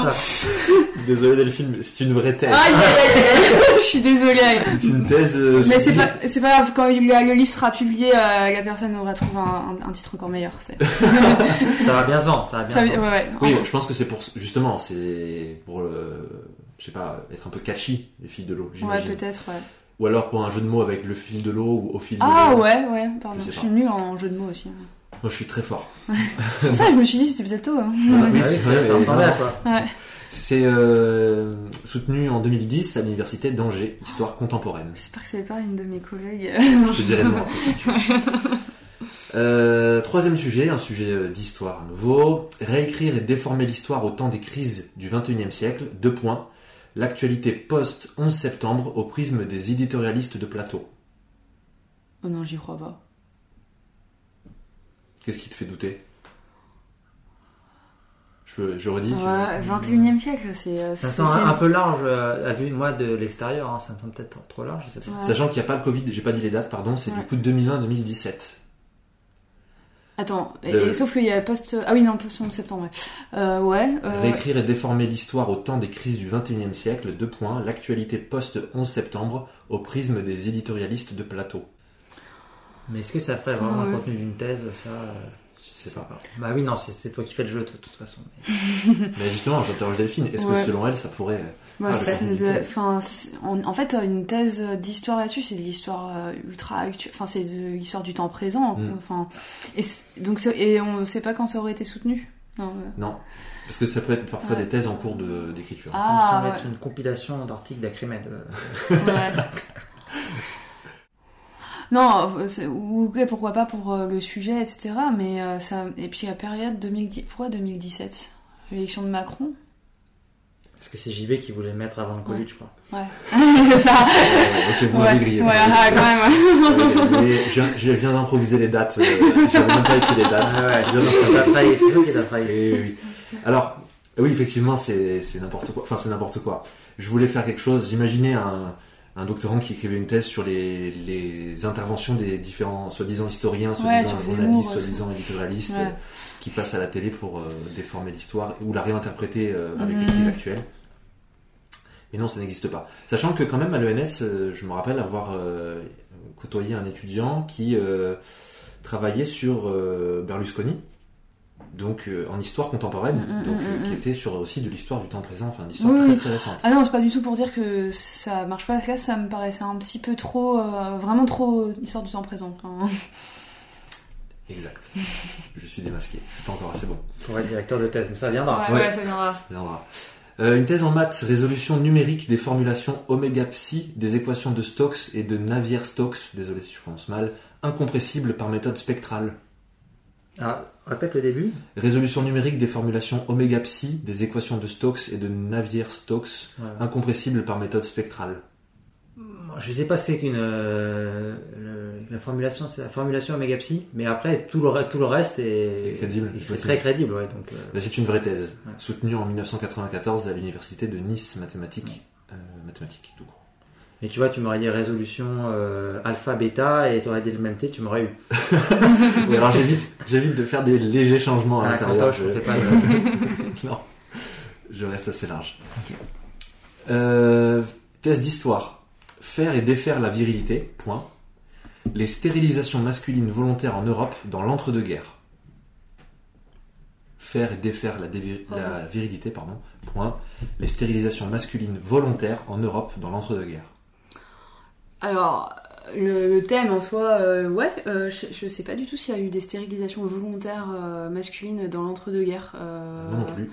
Désolé Delphine, mais c'est une vraie thèse. Aïe aïe aïe aïe Je suis désolée. C'est une thèse. euh, Mais c'est pas, c'est pas grave, quand il- le livre sera publié, euh, la personne aura trouvé un, un- un titre encore meilleur. c'est- ça va bien se vendre. Ça va bien Ça, se ouais, vendre. ouais. Oui, je pense que c'est pour justement, c'est pour le, je sais pas, être un peu catchy les filles de l'eau, Ouais, j'imagine. peut-être, ouais. ou alors pour un jeu de mots avec le fil de l'eau ou au fil de Ah l'eau. ouais, ouais, pardon. Je suis nulle en jeu de mots aussi. Moi, je suis très fort. C'est pour ça que je me suis dit c'était peut-être tôt. Hein. Ah, Ah oui, oui, c'est ça, vrai, ça mais ressemblait non. à quoi Ouais. C'est euh, soutenu en 2010 à l'université d'Angers, histoire contemporaine. J'espère que c'est pas une de mes collègues. Je te dirai le nom après, si tu veux. Euh, troisième sujet, un sujet euh, d'histoire à nouveau. Réécrire et déformer l'histoire au temps des crises du XXIe siècle. Deux points. L'actualité post-11 septembre au prisme des éditorialistes de plateau. Oh non, j'y crois pas. Qu'est-ce qui te fait douter? Je, peux- je redis tu- Ouais, 21 e siècle, c'est. euh, Ça c'est- un, un peu large euh, à vue moi de l'extérieur. hein. Ça me semble peut-être trop large. Je sais pas. Ouais. Sachant qu'il n'y a pas le Covid, j'ai pas dit les dates, pardon, c'est du coup 2001-2017. Attends, et, Le- et sauf qu'il y a post. Ah oui, non, post 11 septembre, ouais. Euh, ouais. euh, Réécrire et déformer l'histoire au temps des crises du XXIe siècle, deux points, l'actualité post-11 septembre au prisme des éditorialistes de plateau. Mais est-ce que ça ferait vraiment Ouais. le contenu d'une thèse Ça, euh, sais pas. Bah oui, non, c'est c'est toi qui fais le jeu de toute façon. Mais- Mais justement, j'interroge Delphine, est-ce Ouais. que selon elle, ça pourrait... Bah, Ah, c'est- c'est- en, fait, une thèse d'histoire là-dessus, c'est de l'histoire euh, ultra actuelle. Enfin, c'est de l'histoire du temps présent. Mm. Enfin, et c'est- donc, c'est- et on ne sait pas quand ça aurait été soutenu? Non, euh, Non. Parce que ça peut être parfois Ouais. des thèses en cours de- d'écriture. ça me Ah, semble ouais. être une compilation d'articles d'Acrimed. euh. ouais. non, ok, pourquoi pas pour euh, le sujet, etc. Mais euh, ça. Et puis la période 2010. Pourquoi 2017 L'élection de Macron? Parce que c'est JB qui voulait le mettre avant le Covid, Ouais. je crois. Ouais. c'est ça. Ok, vous m'avez grillé. ouais, quand même. Mais je, je viens d'improviser les dates. euh, J'avais même pas écrit les dates. Ah ouais, c'est toi qui t'as trahi, c'est toi qui t'as trahi. Oui, oui, oui. Alors, oui, effectivement, c'est c'est n'importe quoi. Enfin, c'est n'importe quoi. Je voulais faire quelque chose. J'imaginais un, un doctorant qui écrivait une thèse sur les, les interventions des différents soi-disant historiens, soi-disant journalistes, soi-disant éditorialistes, Ouais. euh, qui passent à la télé pour euh, déformer l'histoire ou la réinterpréter euh, avec Mhm. les crises actuelles. Mais non, ça n'existe pas. Sachant que quand même à l'ENS, euh, je me rappelle avoir côtoyé un étudiant qui travaillait sur Berlusconi, donc euh, en histoire contemporaine, Mm, mm, donc mm, euh, qui était sur aussi de l'histoire du temps présent, enfin de l'histoire Oui, très oui. très récente. Ah non, c'est pas du tout pour dire que ça marche pas. Là, ça me paraissait un petit peu trop, euh, vraiment trop histoire du temps présent. Exact. je suis démasqué. C'est pas encore assez bon. Pour être directeur de thèse, mais ça viendra. ouais, Ouais. ouais, ça viendra. Ça viendra. Euh, une thèse en maths, résolution numérique des formulations oméga psi des équations de Stokes et de Navier-Stokes, désolé si je prononce mal, incompressibles par méthode spectrale. Ah, répète le début. Résolution numérique des formulations oméga psi des équations de Stokes et de Navier-Stokes, Voilà. incompressibles par méthode spectrale. Je sais pas c'est qu'une euh, la formulation, c'est la formulation oméga psi, mais après tout le tout le reste est, crédible, est très crédible, ouais. Donc euh, c'est une vraie thèse, Ouais. soutenue en 1994 à l'université de Nice mathématiques, euh, mathématiques tout court. Mais tu vois, tu m'aurais dit résolution euh, alpha bêta et tu aurais dit le même T, tu m'aurais eu. Alors j'évite, j'évite de faire des légers changements à À la l'intérieur. Je- pas de- non, je reste assez large. Euh, thèse d'histoire. Faire et défaire la virilité. Point. Les stérilisations masculines volontaires en Europe dans l'entre-deux-guerres. Faire et défaire la, dévi- la virilité. Pardon. Point. Les stérilisations masculines volontaires en Europe dans l'entre-deux-guerres. Alors, le, le thème en soi, euh, ouais, euh, je, je sais pas du tout s'il y a eu des stérilisations volontaires euh, masculines dans l'entre-deux-guerres. Non, non plus.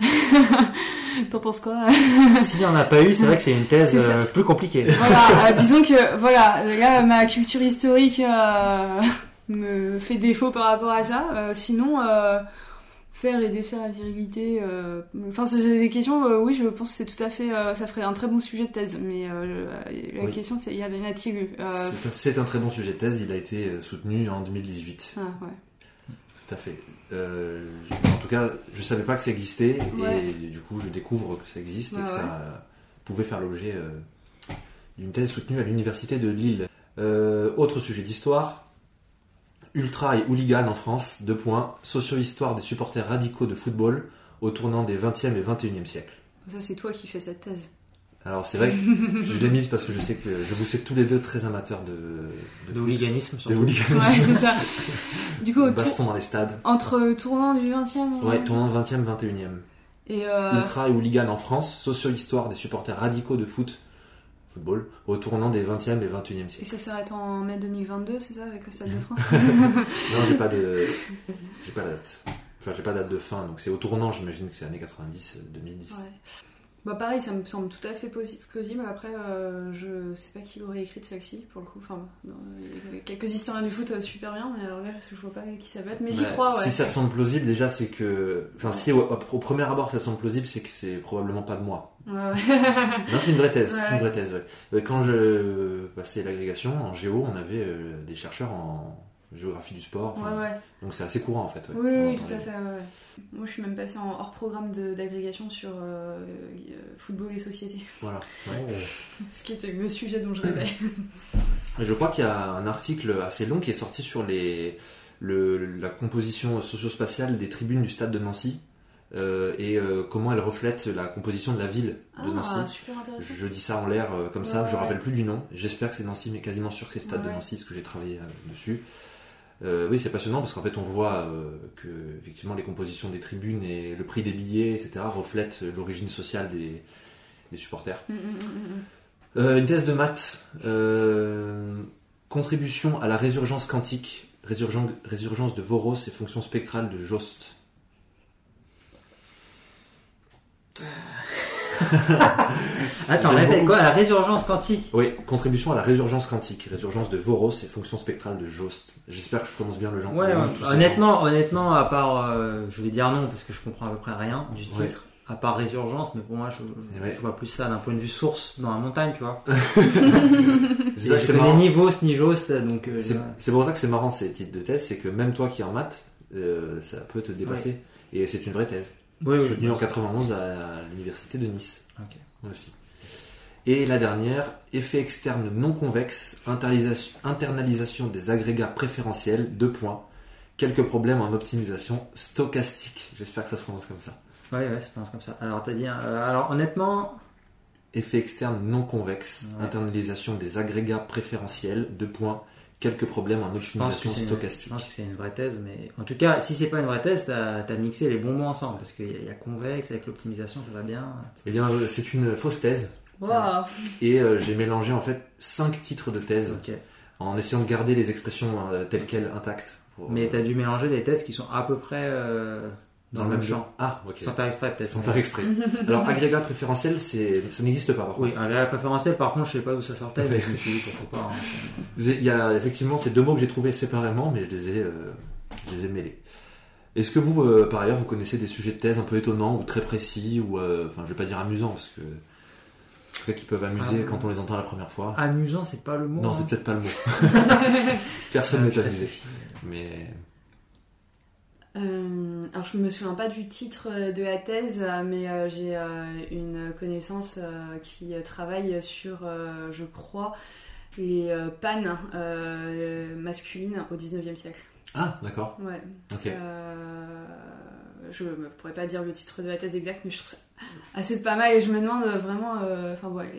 T'en penses quoi? S'il n'y en a pas eu, c'est vrai que c'est une thèse plus compliquée. Voilà, disons que voilà, là ma culture historique me fait défaut par rapport à ça. Sinon, faire et défaire la virilité, euh, enfin c'est des questions. euh, oui, je pense que c'est tout à fait, euh, ça ferait un très bon sujet de thèse. Mais la Oui. question, c'est y eu Euh, C'est un- très bon sujet de thèse. Il a été soutenu en 2018. ah, ouais. Tout à fait. Euh, en tout cas, je savais pas que ça existait Ouais. et du coup, je découvre que ça existe et que ouais. ça pouvait faire l'objet euh, d'une thèse soutenue à l'université de Lille. Euh, autre sujet d'histoire. Ultra et hooligan en France, deux points. Socio-histoire des supporters radicaux de football au tournant des 20e et 21e siècles. Ça c'est toi qui fais cette thèse. Alors c'est vrai que je l'ai mise parce que je sais que je vous sais tous les deux très amateurs de, De hooliganisme, de hooliganisme, Ouais, c'est ça. Du coup, baston dans les stades. entre tournant du 20e et, Ouais, tournant 20e, 21e. et euh, Ultra et hooligan en France, socio-histoire des supporters radicaux de foot, football, au tournant des 20e et 21e et siècles. ça s'arrête en mai 2022, c'est ça, avec le Stade de France Non, j'ai pas de, j'ai pas la date. Enfin, j'ai pas date de fin, donc c'est au tournant, j'imagine que c'est années 90, euh, 2010. Ouais. Bah pareil, ça me semble tout à fait plausible. Après, euh, je sais pas qui aurait écrit celle-ci pour le coup. Enfin, y a quelques historiens du foot euh, super bien, mais alors là, je vois pas qui ça va être. Mais j'y Bah, crois, ouais. Si ça te semble plausible, déjà, c'est que, enfin, si au, au premier abord ça te semble plausible, c'est que c'est probablement pas de moi. Ouais, ouais. Non, c'est une vraie thèse. Ouais. Une vraie thèse. Euh, Quand je passais l'agrégation en géo, on avait euh, des chercheurs en géographie du sport. enfin, ouais, ouais. Donc c'est assez courant en fait. Oui, oui, tout à fait. ouais. Moi, je suis même passée en hors programme d'agrégation sur euh, euh, football et société, Voilà. ouais. Ce qui était le sujet dont je rêvais. Je crois qu'il y a un article assez long qui est sorti sur les, le, la composition socio-spatiale des tribunes du stade de Nancy euh, et euh, comment elle reflète la composition de la ville de Ah, Nancy. super intéressant. Je dis ça en l'air euh, comme ça, je ouais. rappelle plus du nom. J'espère que c'est Nancy, mais quasiment sûr que c'est Stade Ouais, de. Nancy, parce que j'ai travaillé dessus. Euh, oui, c'est passionnant parce qu'en fait, on voit euh, que effectivement les compositions des tribunes et le prix des billets, etc., reflètent l'origine sociale des, des supporters. Mm, mm, mm. Euh, une thèse de maths. contribution à la résurgence quantique, résurgence, résurgence de Voros et fonction spectrale de Jost. Attends, répète quoi La résurgence quantique? Oui, contribution à la résurgence quantique, résurgence de Voros et fonction spectrale de Jost. J'espère que je prononce bien le genre. Ouais, honnêtement, honnêtement, à part, euh, je vais dire non parce que je comprends à peu près rien du Ouais. titre. À part résurgence, mais pour moi, je, Ouais. je vois plus ça d'un point de vue source dans la montagne, tu vois. Je connais ni Vost ni Jost, donc euh, c'est pour ça que c'est marrant ces titres de thèse, c'est que même toi qui es en maths, euh, ça peut te dépasser. Et c'est une vraie thèse. Oui, oui, soutenue oui. en 91 à l'université de Nice. Ok. Aussi. Et la dernière, effet externe non convexe, internalisation, des agrégats préférentiels, deux points. Quelques problèmes en optimisation stochastique. J'espère que ça se prononce comme ça. Ouais, ouais, ça pense comme ça. Alors, t'as dit. euh, alors, honnêtement, Effet externe non convexe, Ouais. internalisation des agrégats préférentiels, deux points. Quelques problèmes en optimisation une, je stochastique. pense que c'est une vraie thèse, mais en tout cas, si c'est pas une vraie thèse, t'as as mixé les bons mots ensemble parce qu'il y, y a convexe avec l'optimisation, ça va bien. Eh bien, euh, c'est une fausse thèse. Waouh. Et euh, j'ai mélangé en fait cinq titres de thèse Ok. en essayant de garder les expressions euh, telles quelles intactes. pour- Mais t'as dû mélanger des thèses qui sont à peu près euh, dans, le même champ. Ah, ok. Sans faire exprès, peut-être. Sans faire exprès. Alors, agrégat préférentiel, c'est, ça n'existe pas par Oui, contre. un agrégat préférentiel, par contre, je sais pas d'où ça sortait, mais je me suis dit pourquoi pas. hein. Il y a effectivement ces deux mots que j'ai trouvés séparément, mais je les ai, euh, je les ai mêlés. Est-ce que vous, euh, par ailleurs, vous connaissez des sujets de thèse un peu étonnants ou très précis, ou, euh, enfin, je vais pas dire amusants, parce que, en tout cas, qui peuvent amuser Ah, quand on les entend la première fois. Amusant, c'est pas le mot. non, hein. c'est peut-être pas le mot. Personne Ah, n'est amusé. Mais, Euh, alors je me souviens pas du titre de la thèse, euh, mais euh, j'ai euh, une connaissance euh, qui euh, travaille sur, euh, je crois, les euh, pannes euh, masculines au 19e siècle. ah, d'accord. Ouais. Ok. Euh, je ne pourrais pas dire le titre de la thèse exacte, mais je trouve ça assez pas mal et je me demande vraiment. euh, Enfin, ouais,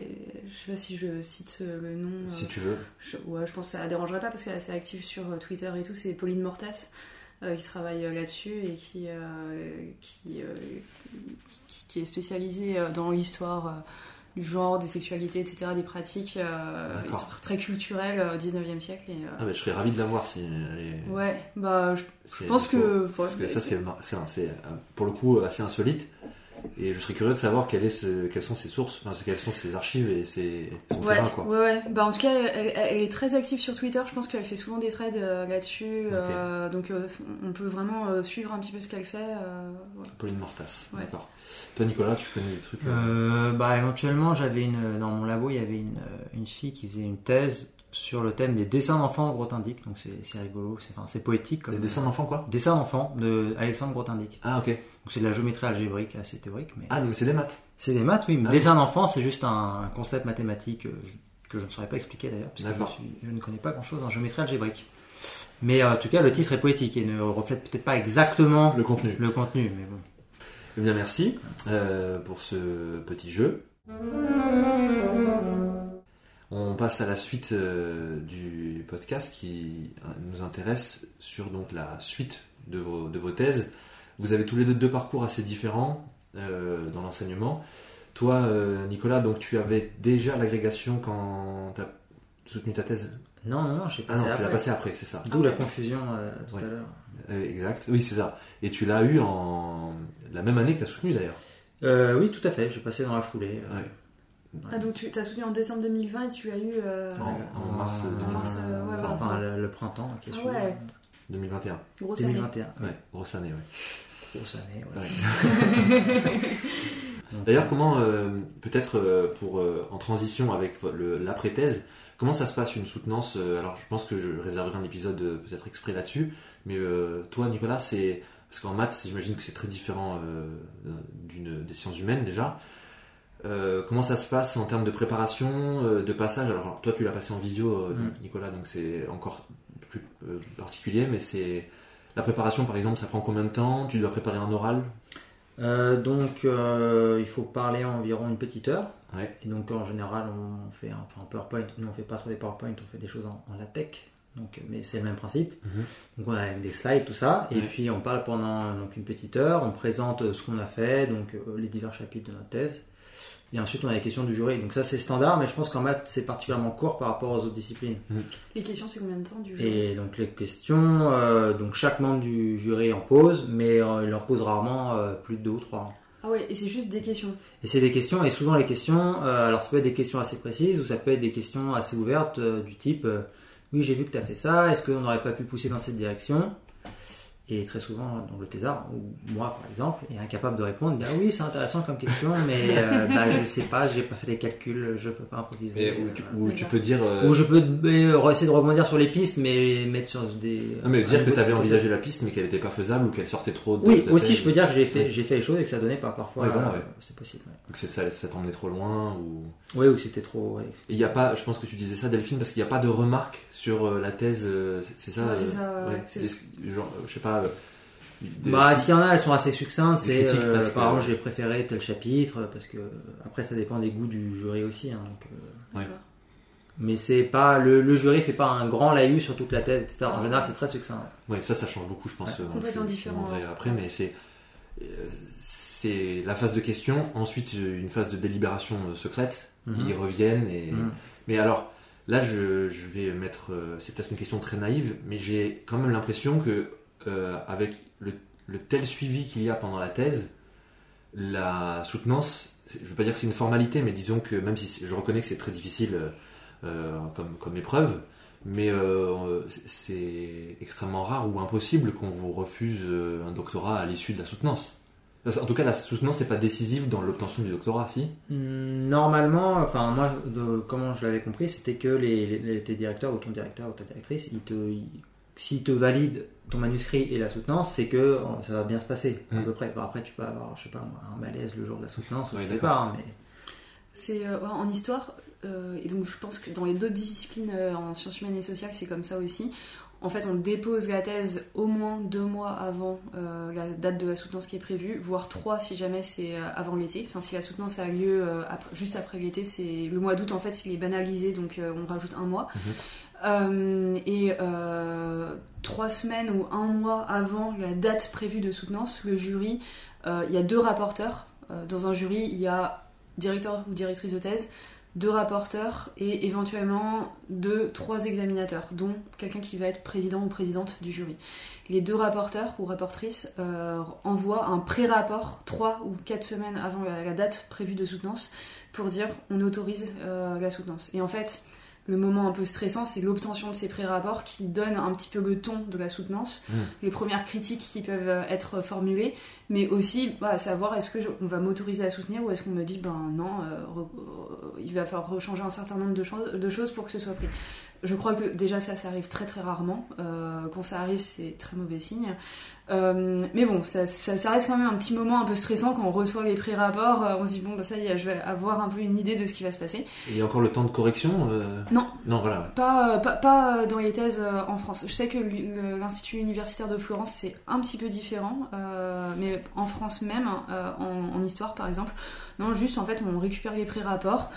je sais pas si je cite euh, le nom. euh, Si tu veux. je, ouais, je pense que ça la dérangerait pas parce qu'elle est assez active sur euh, Twitter et tout. C'est Pauline Mortas euh, qui travaille euh, là-dessus et qui, euh, qui, euh, qui, qui est spécialisée euh, dans l'histoire euh, du genre, des sexualités, etc., des pratiques, euh, très culturelle euh, au 19e siècle. Et, euh, Ah, bah, je serais ravi de la voir si elle est- Ouais, bah je pense que. Parce que ça, c'est, euh, pour le coup assez insolite. Et je serais curieux de savoir quelle est ce- quelles sont ses sources, enfin, quelles sont ses archives et ses, son Ouais, terrain, quoi. ouais, ouais. Bah, en tout cas, elle, elle est très active sur Twitter. Je pense qu'elle fait souvent des trades euh, là-dessus. euh, donc, euh, on peut vraiment euh, suivre un petit peu ce qu'elle fait. euh, ouais. Pauline Mortas, Ouais. d'accord. Toi, Nicolas, tu connais des trucs euh, Euh, bah éventuellement j'avais une dans mon labo il y avait une, une fille qui faisait une thèse sur le thème des dessins d'enfants de Grothendieck donc c'est rigolo c'est enfin, c'est poétique comme Des dessins d'enfants, quoi? Dessins d'enfants de Alexandre Grothendieck Ah, ok. donc c'est de la géométrie algébrique assez théorique mais Ah, mais c'est des maths. c'est des maths oui mais Ah. dessin d'enfant c'est juste un, un concept mathématique euh, que je ne saurais pas expliquer d'ailleurs je, D'accord. suis- je ne connais pas grand chose en géométrie algébrique mais euh, en tout cas le titre est poétique et ne reflète peut-être pas exactement Le contenu. le contenu mais bon Eh bien, merci euh, pour ce petit jeu. On passe à la suite euh, du podcast qui euh, nous intéresse sur donc la suite de vos, de vos thèses. Vous avez tous les deux deux parcours assez différents euh, dans l'enseignement. Toi, euh, Nicolas, donc tu avais déjà l'agrégation quand tu as soutenu ta thèse? Non non non j'ai Ah passé non, tu l'as passé après, c'est ça. d'où la confusion euh, tout Ouais. à l'heure exact, oui, c'est ça. Et tu l'as eu en la même année que tu as soutenu d'ailleurs? Oui, tout à fait. J'ai passé dans la foulée. Ouais. Ah, donc tu as soutenu en décembre 2020 et tu as eu. euh, En- en mars, euh, euh, mars, euh, ouais, enfin, enfin, le, le printemps qui est Ah ouais. 2021. Grosse année. 2021. Ouais, grosse année, ouais. Grosse année. ouais. D'ailleurs, comment, euh, peut-être euh, pour euh, en transition avec le- l'après-thèse, comment ça se passe une soutenance Alors, je pense que je réserverai un épisode peut-être exprès là-dessus, mais euh, toi, Nicolas, c'est parce qu'en maths, j'imagine que c'est très différent euh, d'une des sciences humaines déjà. Euh, comment ça se passe en termes de préparation, euh, de passage? Alors, toi, tu l'as passé en visio, euh, Mm. Nicolas, donc c'est encore plus particulier, mais c'est la préparation, par exemple, ça prend combien de temps? Tu dois préparer un oral? Donc, il faut parler environ une petite heure. Ouais. Et donc, en général, on fait un, enfin, un PowerPoint. Nous, on fait pas trop des PowerPoint, on fait des choses en, en LaTeX. Donc, mais c'est le même principe. Mhm. Donc, on a des slides, tout ça. Et puis, on parle pendant donc, une petite heure. On présente ce qu'on a fait, donc les divers chapitres de notre thèse. Et ensuite, on a les questions du jury. Donc, ça, c'est standard. Mais je pense qu'en maths, c'est particulièrement court par rapport aux autres disciplines. Les questions, c'est combien de temps du jeu Et donc les questions, euh, donc chaque membre du jury en pose, mais euh, il en pose rarement euh, plus de deux ou trois. Ah ouais, et c'est juste des questions. Et c'est des questions, et souvent les questions, euh, alors ça peut être des questions assez précises, ou ça peut être des questions assez ouvertes, euh, du type euh, oui j'ai vu que tu as fait ça, est-ce qu'on n'aurait pas pu pousser dans cette direction? Et très souvent, donc le thésard, ou moi par exemple, est incapable de répondre. Ah oui, c'est intéressant comme question, mais euh, bah, je ne sais pas, j'ai pas fait les calculs, je peux pas improviser. Mais tu, Euh, tu peux dire. euh, Ou je peux euh, essayer de rebondir sur les pistes, mais mettre sur des. Non, mais dire que tu avais envisagé la piste, mais qu'elle n'était pas faisable ou qu'elle sortait trop de. Oui, aussi je peux dire que j'ai fait, Ouais. j'ai fait les choses et que ça donnait pas parfois. Ouais, voilà, euh, ouais. C'est possible. ouais. Donc c'est ça, ça t'emmenait trop loin ou. Oui, ou c'était trop. ouais, Il y a pas, je pense que tu disais ça, Delphine, parce qu'il n'y a pas de remarques sur la thèse. c'est- ça. Ouais, c'est ça, genre, je sais pas. Euh, des- Bah, s'il y en a, elles sont assez succinctes. C'est, euh, par exemple, euh, j'ai préféré tel chapitre parce que après ça dépend des goûts du jury aussi. hein, donc, euh, Ouais. D'accord. mais c'est pas le, le jury fait pas un grand laïus sur toute la thèse, etc. En Ah. général, c'est très succinct. Ouais, ça, ça change beaucoup, je pense. Ouais, euh, complètement je- différent, après, mais c'est euh, c'est la phase de question, ensuite euh, une phase de délibération euh, secrète. Mhm. Ils reviennent et. Mhm. Mais alors, là, je, je vais mettre. euh, c'est peut-être une question très naïve, mais j'ai quand même l'impression que euh, avec le, tel suivi qu'il y a pendant la thèse, la soutenance, je veux pas dire que c'est une formalité, mais disons que même si je reconnais que c'est très difficile euh, euh, comme, épreuve, mais c'est- extrêmement rare ou impossible qu'on vous refuse un doctorat à l'issue de la soutenance. En tout cas, la soutenance n'est pas décisive dans l'obtention du doctorat, si? Hum, Normalement, enfin moi, comment je l'avais compris, c'était que tes directeurs ou ton directeur ou ta directrice, ils te, s'ils te valident ton manuscrit et la soutenance, c'est que euh, ça va bien se passer à peu près. Bon, après, tu peux avoir, je sais pas, moi, un malaise le jour de la soutenance, Ouais, je sais pas, hein, mais C'est euh, en histoire, euh, et donc je pense que dans les d'autres disciplines euh, en sciences humaines et sociales, c'est comme ça aussi. En fait, on dépose la thèse au moins deux mois avant euh, la date de la soutenance qui est prévue, voire trois si jamais c'est avant l'été. Enfin, si la soutenance a lieu euh, après- juste après l'été, c'est le mois d'août en fait, il est banalisé, donc euh, on rajoute un mois. Mhm. Euh, et euh, trois semaines ou un mois avant la date prévue de soutenance, le jury, euh, il y a deux rapporteurs. Dans un jury, il y a directeur ou directrice de thèse, deux rapporteurs et éventuellement deux, trois examinateurs, dont quelqu'un qui va être président ou présidente du jury. Les deux rapporteurs ou rapportrices envoient un pré-rapport trois ou quatre semaines avant la, date prévue de soutenance pour dire on autorise la soutenance. Et en fait, le moment un peu stressant, c'est l'obtention de ces pré-rapports qui donnent un petit peu le ton de la soutenance, Mm. les premières critiques qui peuvent euh, être formulées, mais aussi bah, savoir est-ce que je- on va m'autoriser à soutenir ou est-ce qu'on me dit ben non, euh, re- il va falloir rechanger un certain nombre de, cho- de choses pour que ce soit pris. Je crois que déjà ça, ça arrive très très rarement. Euh, quand ça arrive, c'est très mauvais signe. Euh, mais bon, ça, ça- ça reste quand même un petit moment un peu stressant quand on reçoit les pré-rapports. euh, on se dit bon bah ça y est, je vais avoir un peu une idée de ce qui va se passer. Et il y a encore le temps de correction Non. Non, voilà. ouais. Pas, pas, pas dans les thèses en France. Je sais que l'Institut universitaire de Florence, c'est un petit peu différent, mais en France même, en, en histoire par exemple, non, juste en fait, on récupère les pré-rapports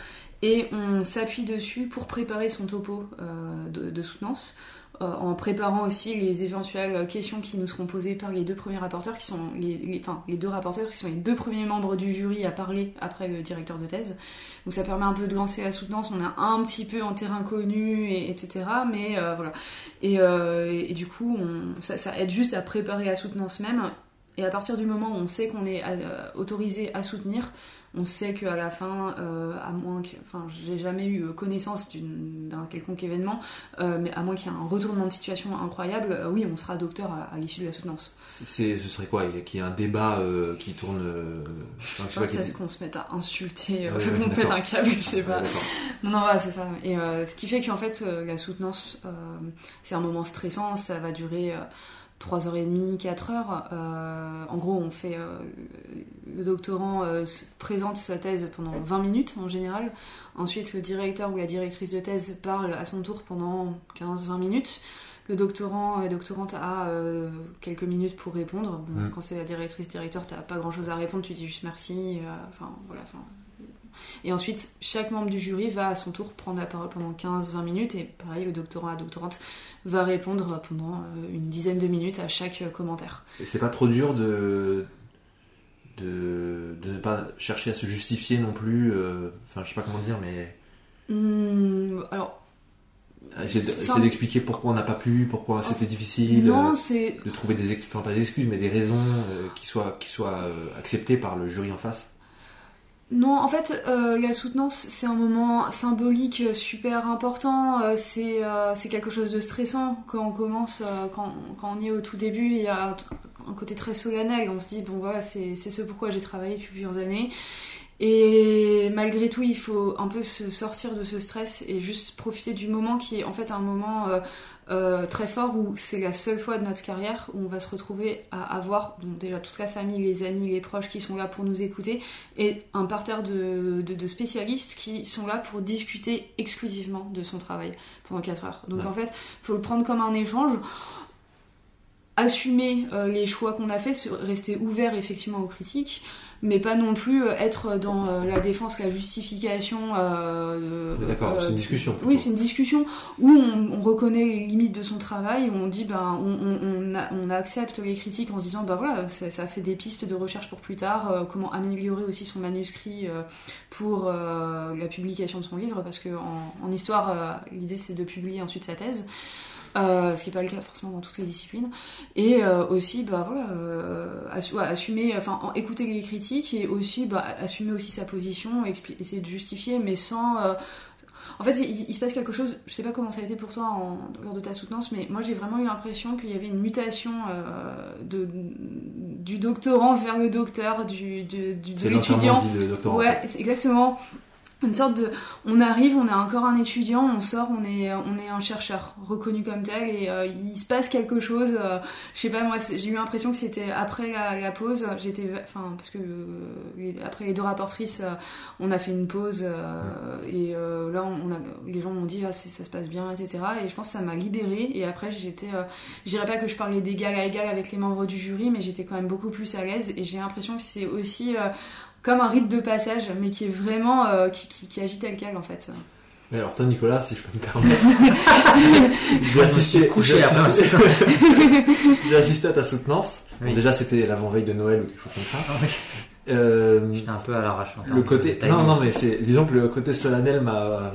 et on s'appuie dessus pour préparer son topo euh, de, soutenance. euh, en préparant aussi les éventuelles questions qui nous seront posées par les deux premiers rapporteurs, qui sont les, deux rapporteurs qui sont les deux premiers membres du jury à parler après le directeur de thèse. Donc ça permet un peu de lancer la soutenance, on est un petit peu en terrain connu, et, etc. Mais euh, voilà. Et, du coup, ça aide juste à préparer la soutenance même. Et à partir du moment où on sait qu'on est euh, autorisé à soutenir, on sait qu'à la fin, euh, à moins que, enfin, j'ai jamais eu connaissance d'une- d'un quelconque événement, euh, mais à moins qu'il y ait un retournement de situation incroyable, euh, oui, on sera docteur à, à l'issue de la soutenance. C'est- ce serait quoi? Qu'il y ait un débat euh, qui tourne. euh, enfin, je sais pas, Peut-être qu'on se mette à insulter, euh, d'accord. pète un câble, je sais pas. Ouais, d'accord. Non, non, voilà, c'est ça. Et euh, ce qui fait qu'en fait, euh, la soutenance, euh, c'est un moment stressant, ça va durer euh, 3h30, 4 heures. Euh, en gros, on fait. euh, le doctorant euh, se- présente sa thèse pendant 20 minutes en général. Ensuite, le directeur ou la directrice de thèse parle à son tour pendant 15-20 minutes. Le doctorant et doctorante a quelques minutes pour répondre. Bon, Mm. Quand c'est la directrice directeur, t'as pas grand chose à répondre, tu dis juste merci. Enfin, voilà. Et ensuite, chaque membre du jury va à son tour prendre la parole pendant 15-20 minutes. Et pareil, le doctorant, la doctorante va répondre pendant euh, une dizaine de minutes à chaque euh, commentaire. Et c'est pas trop dur de, de, de ne pas chercher à se justifier non plus. euh, Enfin, je sais pas comment dire, mais Hmm, alors, essayer C'est essayer d'expliquer pourquoi on n'a pas pu, pourquoi c'était difficile. non, euh, de trouver des ex- enfin pas des excuses mais des raisons euh, qui soient qui soient acceptées par le jury en face Non, en fait, euh, la soutenance, c'est un moment symbolique super important. Euh, c'est euh, c'est quelque chose de stressant quand on commence, quand, quand on est au tout début. Il y a un côté très solennel. On se dit, bon, voilà, c'est c'est ce pourquoi j'ai travaillé depuis plusieurs années. Et malgré tout, il faut un peu se sortir de ce stress et juste profiter du moment qui est en fait un moment euh, très fort où c'est la seule fois de notre carrière où on va se retrouver à avoir donc déjà toute la famille, les amis, les proches qui sont là pour nous écouter et un parterre de, de- de spécialistes qui sont là pour discuter exclusivement de son travail pendant 4 heures. Donc Ouais. en fait, il faut le prendre comme un échange. Assumer euh, les choix qu'on a fait, se- rester ouvert effectivement aux critiques, mais pas non plus euh, être dans euh, la défense, la justification. euh, D'accord, euh, c'est une discussion. plutôt. oui, c'est une discussion où on, on reconnaît les limites de son travail, où on dit ben on, on- a- on accepte les critiques en se disant bah voilà ça, ça fait des pistes de recherche pour plus tard, euh, comment améliorer aussi son manuscrit euh, pour euh, la publication de son livre parce que en, en histoire euh, l'idée c'est de publier ensuite sa thèse. Euh, ce qui n'est pas le cas forcément dans toutes les disciplines et euh, aussi bah voilà euh, assu- ouais, assumer enfin en- écouter les critiques et aussi bah, assumer aussi sa position essayer de justifier mais sans en fait, il, il se passe quelque chose, je sais pas comment ça a été pour toi en, lors de ta soutenance, mais moi j'ai vraiment eu l'impression qu'il y avait une mutation de, du doctorant vers le docteur, du, du, du- de l'étudiant. de de doctorant. en Ouais, fait. exactement. Une sorte de. On arrive, on est encore un étudiant, on sort, on est, on est un chercheur reconnu comme tel et euh, il se passe quelque chose. euh, je sais pas, moi j'ai eu l'impression que c'était après la, la pause, j'étais. Enfin, parce que euh, les- après les deux rapportrices, euh, on a fait une pause euh, et euh, là on a, les gens m'ont dit ah, ça se passe bien, etc. Et je pense que ça m'a libérée et après j'étais. euh, je dirais pas que je parlais d'égal à égal avec les membres du jury, mais j'étais quand même beaucoup plus à l'aise et j'ai l'impression que c'est aussi. Comme un rite de passage, mais qui est vraiment euh, qui, qui, qui agite le calme en fait. Mais alors toi Nicolas, si je peux me permettre, j'ai assisté, couché j'ai après, assisté- j'ai assisté à ta soutenance. Bon, déjà c'était l'avant-veille de Noël ou quelque chose comme ça. Ah oui. Euh, J'étais un peu à l'arrache. le côté, non non mais c'est, disons que le côté solennel m'a, euh,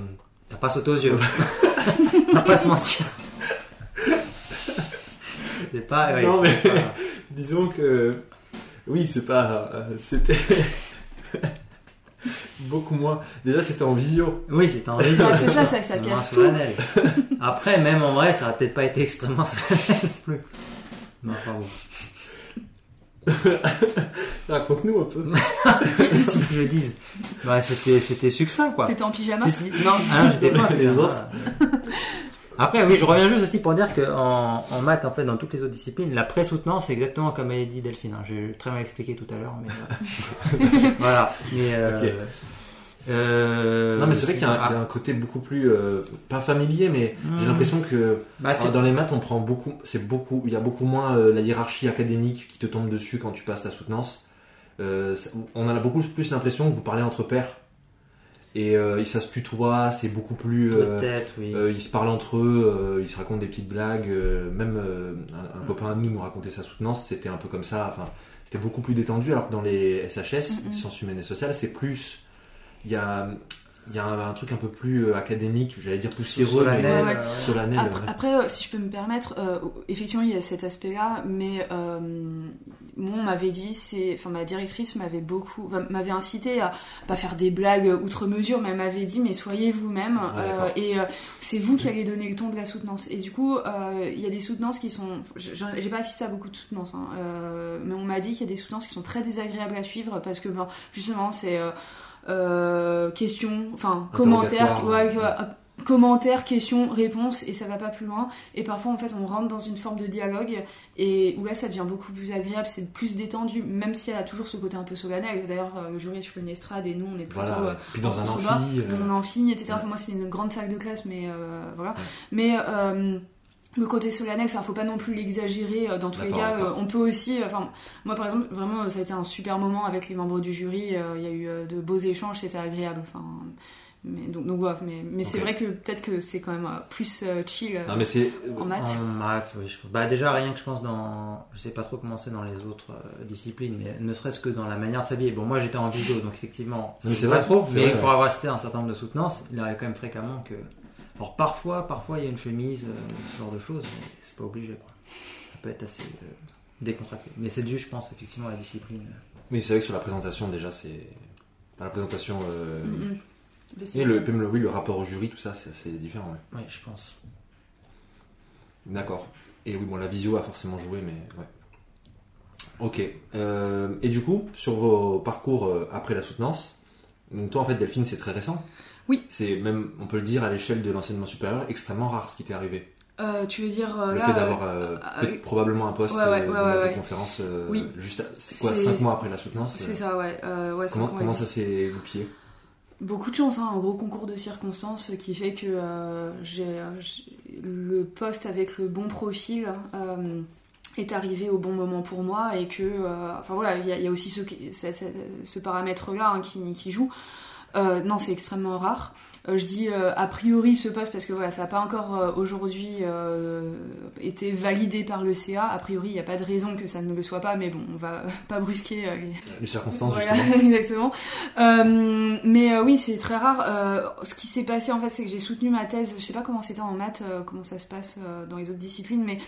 T'as pas sauté aux yeux. On va pas se mentir. C'est pas. ouais, Non, mais- pas- disons que, oui c'est pas, euh, c'était beaucoup moins. Déjà c'était en visio. Oui, c'était en réunion. Ah, c'est ça, ça, ça C'est casse tout. Après, même en vrai, ça aurait peut-être pas été extrêmement solennel non plus. Non, enfin bon. Raconte-nous un peu. Qu'est-ce que tu veux que je dise? Bah, c'était, c'était succinct, quoi. T'étais en pyjama Si, si, non, non, j'étais pas. Les autres. Après, oui, je reviens juste aussi pour dire qu'en en maths, en fait, dans toutes les autres disciplines, la pré-soutenance, c'est exactement comme avait dit Delphine. hein. J'ai très mal expliqué tout à l'heure, mais voilà. voilà. Mais, euh, euh, Non mais c'est vrai qu'il y, a un- ah, un côté beaucoup plus, euh, pas familier, mais j'ai Hmm. l'impression que bah, dans les maths on prend beaucoup, c'est beaucoup, il y a beaucoup moins euh, la hiérarchie académique qui te tombe dessus quand tu passes ta soutenance. Euh, on a beaucoup plus l'impression que vous parlez entre pairs et euh, ça se tutoie, c'est beaucoup plus. euh, Peut-être, oui. euh, ils se parlent entre eux, euh, ils se racontent des petites blagues. euh, même euh, un, un Mm. copain de nous nous racontait sa soutenance, c'était un peu comme ça. Enfin, c'était beaucoup plus détendu. Alors que dans les SHS, Mm, mm. sciences humaines et sociales, c'est plus. Il y a, il y a un, un truc un peu plus académique, j'allais dire poussiéreux, mais Solennel, Ouais, ouais. solennel. Après, ouais. après, euh, si je peux me permettre, euh, effectivement, il y a cet aspect-là, mais euh, moi, on m'avait dit, c'est, enfin, ma directrice m'avait beaucoup, m'avait incité à pas faire des blagues outre mesure, mais elle m'avait dit, mais soyez vous-même, euh, et euh, c'est vous qui allez donner le ton de la soutenance. Et du coup, euh, il y a des soutenances qui sont, j'ai pas assisté à beaucoup de soutenances, hein, mais on m'a dit qu'il y a des soutenances qui sont très désagréables à suivre parce que, ben, justement, c'est questions, enfin, commentaires, ouais. Ouais, commentaires, questions, réponses, et ça va pas plus loin. Et parfois, en fait, on rentre dans une forme de dialogue, et où là, ça devient beaucoup plus agréable, c'est plus détendu, même si elle a toujours ce côté un peu solennel. D'ailleurs, euh, le jury est sur une estrade, et nous, on est plutôt Voilà, ouais. euh, Puis dans un amphi. euh, dans un amphi, etc. ouais. Moi, c'est une grande salle de classe, mais euh, voilà. Ouais. Mais le côté solennel, enfin, faut pas non plus l'exagérer. Dans tous les cas, on peut aussi. Enfin, moi, par exemple, vraiment, ça a été un super moment avec les membres du jury. Il y a eu de beaux échanges, c'était agréable. Enfin, mais donc, donc. Mais, mais c'est vrai que peut-être que c'est quand même euh, plus euh, chill euh, Non mais en maths. En maths, oui. Je... Bah déjà rien que je pense dans, je sais pas trop comment c'est dans les autres euh, disciplines, mais ne serait-ce que dans la manière de s'habiller. Bon, moi j'étais en vidéo, donc effectivement, mais je c'est sais pas trop. Mais vrai, pour ouais. avoir cité un certain nombre de soutenances, il arrive quand même fréquemment que, alors parfois, parfois il y a une chemise, euh, ce genre de choses, mais c'est pas obligé. Quoi. Ça peut être assez euh, décontracté. Mais c'est dû, je pense, effectivement à la discipline. Oui, c'est vrai que sur la présentation déjà c'est. à la présentation. euh, Mm, mm. Et le, même le, oui, le rapport au jury, tout ça, c'est assez différent. ouais. Oui, je pense. D'accord. Et oui, bon, la visio a forcément joué, mais ouais. Ok. Euh, et du coup, sur vos parcours euh, après la soutenance, donc toi en fait Delphine, c'est très récent. Oui. C'est même, on peut le dire, à l'échelle de l'enseignement supérieur, extrêmement rare ce qui t'est arrivé. Euh, tu veux dire euh, le là, fait d'avoir euh, ah, probablement un poste Ouais, ouais, de ouais, maître ouais, de ouais. conférence euh, Oui. juste, à- c'est quoi, C'est- 5 mois après la soutenance C'est euh, ça, ouais. Euh, ouais Comment, comment ça s'est goupillé? Beaucoup de chance, hein, un gros concours de circonstances qui fait que euh, j'ai le poste avec le bon profil euh, est arrivé au bon moment pour moi et que, euh, enfin voilà, il y, a- aussi ce, ce, paramètre-là hein, qui joue. Euh, non, c'est extrêmement rare. Euh, je dis euh, a priori ce poste parce que voilà, ça n'a pas encore aujourd'hui été validé par le CA. A priori, il n'y a pas de raison que ça ne le soit pas, mais bon, on va pas brusquer les, Les circonstances, voilà, exactement. Mais oui, c'est très rare. Ce qui s'est passé, en fait, c'est que j'ai soutenu ma thèse. Je sais pas comment c'était en maths, comment ça se passe dans les autres disciplines, mais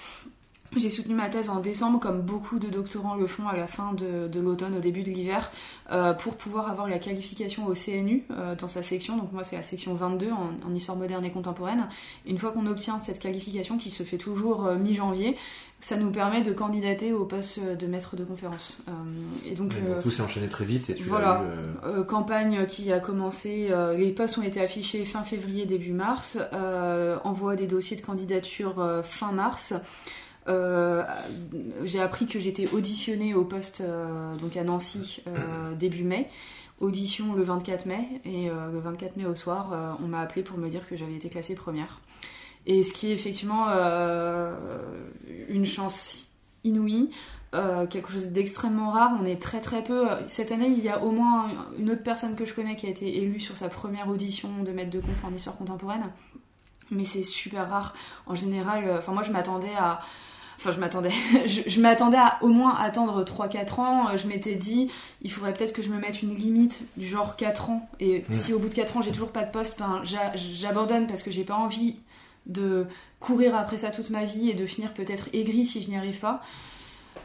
j'ai soutenu ma thèse en décembre, comme beaucoup de doctorants le font à la fin de, de l'automne, au début de l'hiver, euh, pour pouvoir avoir la qualification au CNU euh, dans sa section. Donc moi, c'est la section 22 en, en histoire moderne et contemporaine. Une fois qu'on obtient cette qualification, qui se fait toujours euh, mi-janvier, ça nous permet de candidater au poste de maître de conférence. Euh, et donc, donc euh, tout s'est enchaîné très vite et tu voilà. eu. campagne qui a commencé, euh, les postes ont été affichés fin février, début mars, euh, envoi des dossiers de candidature euh, fin mars. Euh, j'ai appris que j'étais auditionnée au poste euh, donc à Nancy euh, début mai. Audition le 24 mai et le 24 mai au soir, on m'a appelé pour me dire que j'avais été classée première. Et ce qui est effectivement une chance inouïe, quelque chose d'extrêmement rare. On est très très peu. Cette année, il y a au moins une autre personne que je connais qui a été élue sur sa première audition de maître de conf en histoire contemporaine. Mais c'est super rare. En général, enfin moi je m'attendais à. Enfin, je m'attendais, je, je m'attendais à au moins attendre 3-4 ans. Euh, Je m'étais dit, il faudrait peut-être que je me mette une limite du genre 4 ans. Et si au bout de 4 ans j'ai toujours pas de poste, ben, j'a- j'abandonne parce que j'ai pas envie de courir après ça toute ma vie et de finir peut-être aigri si je n'y arrive pas.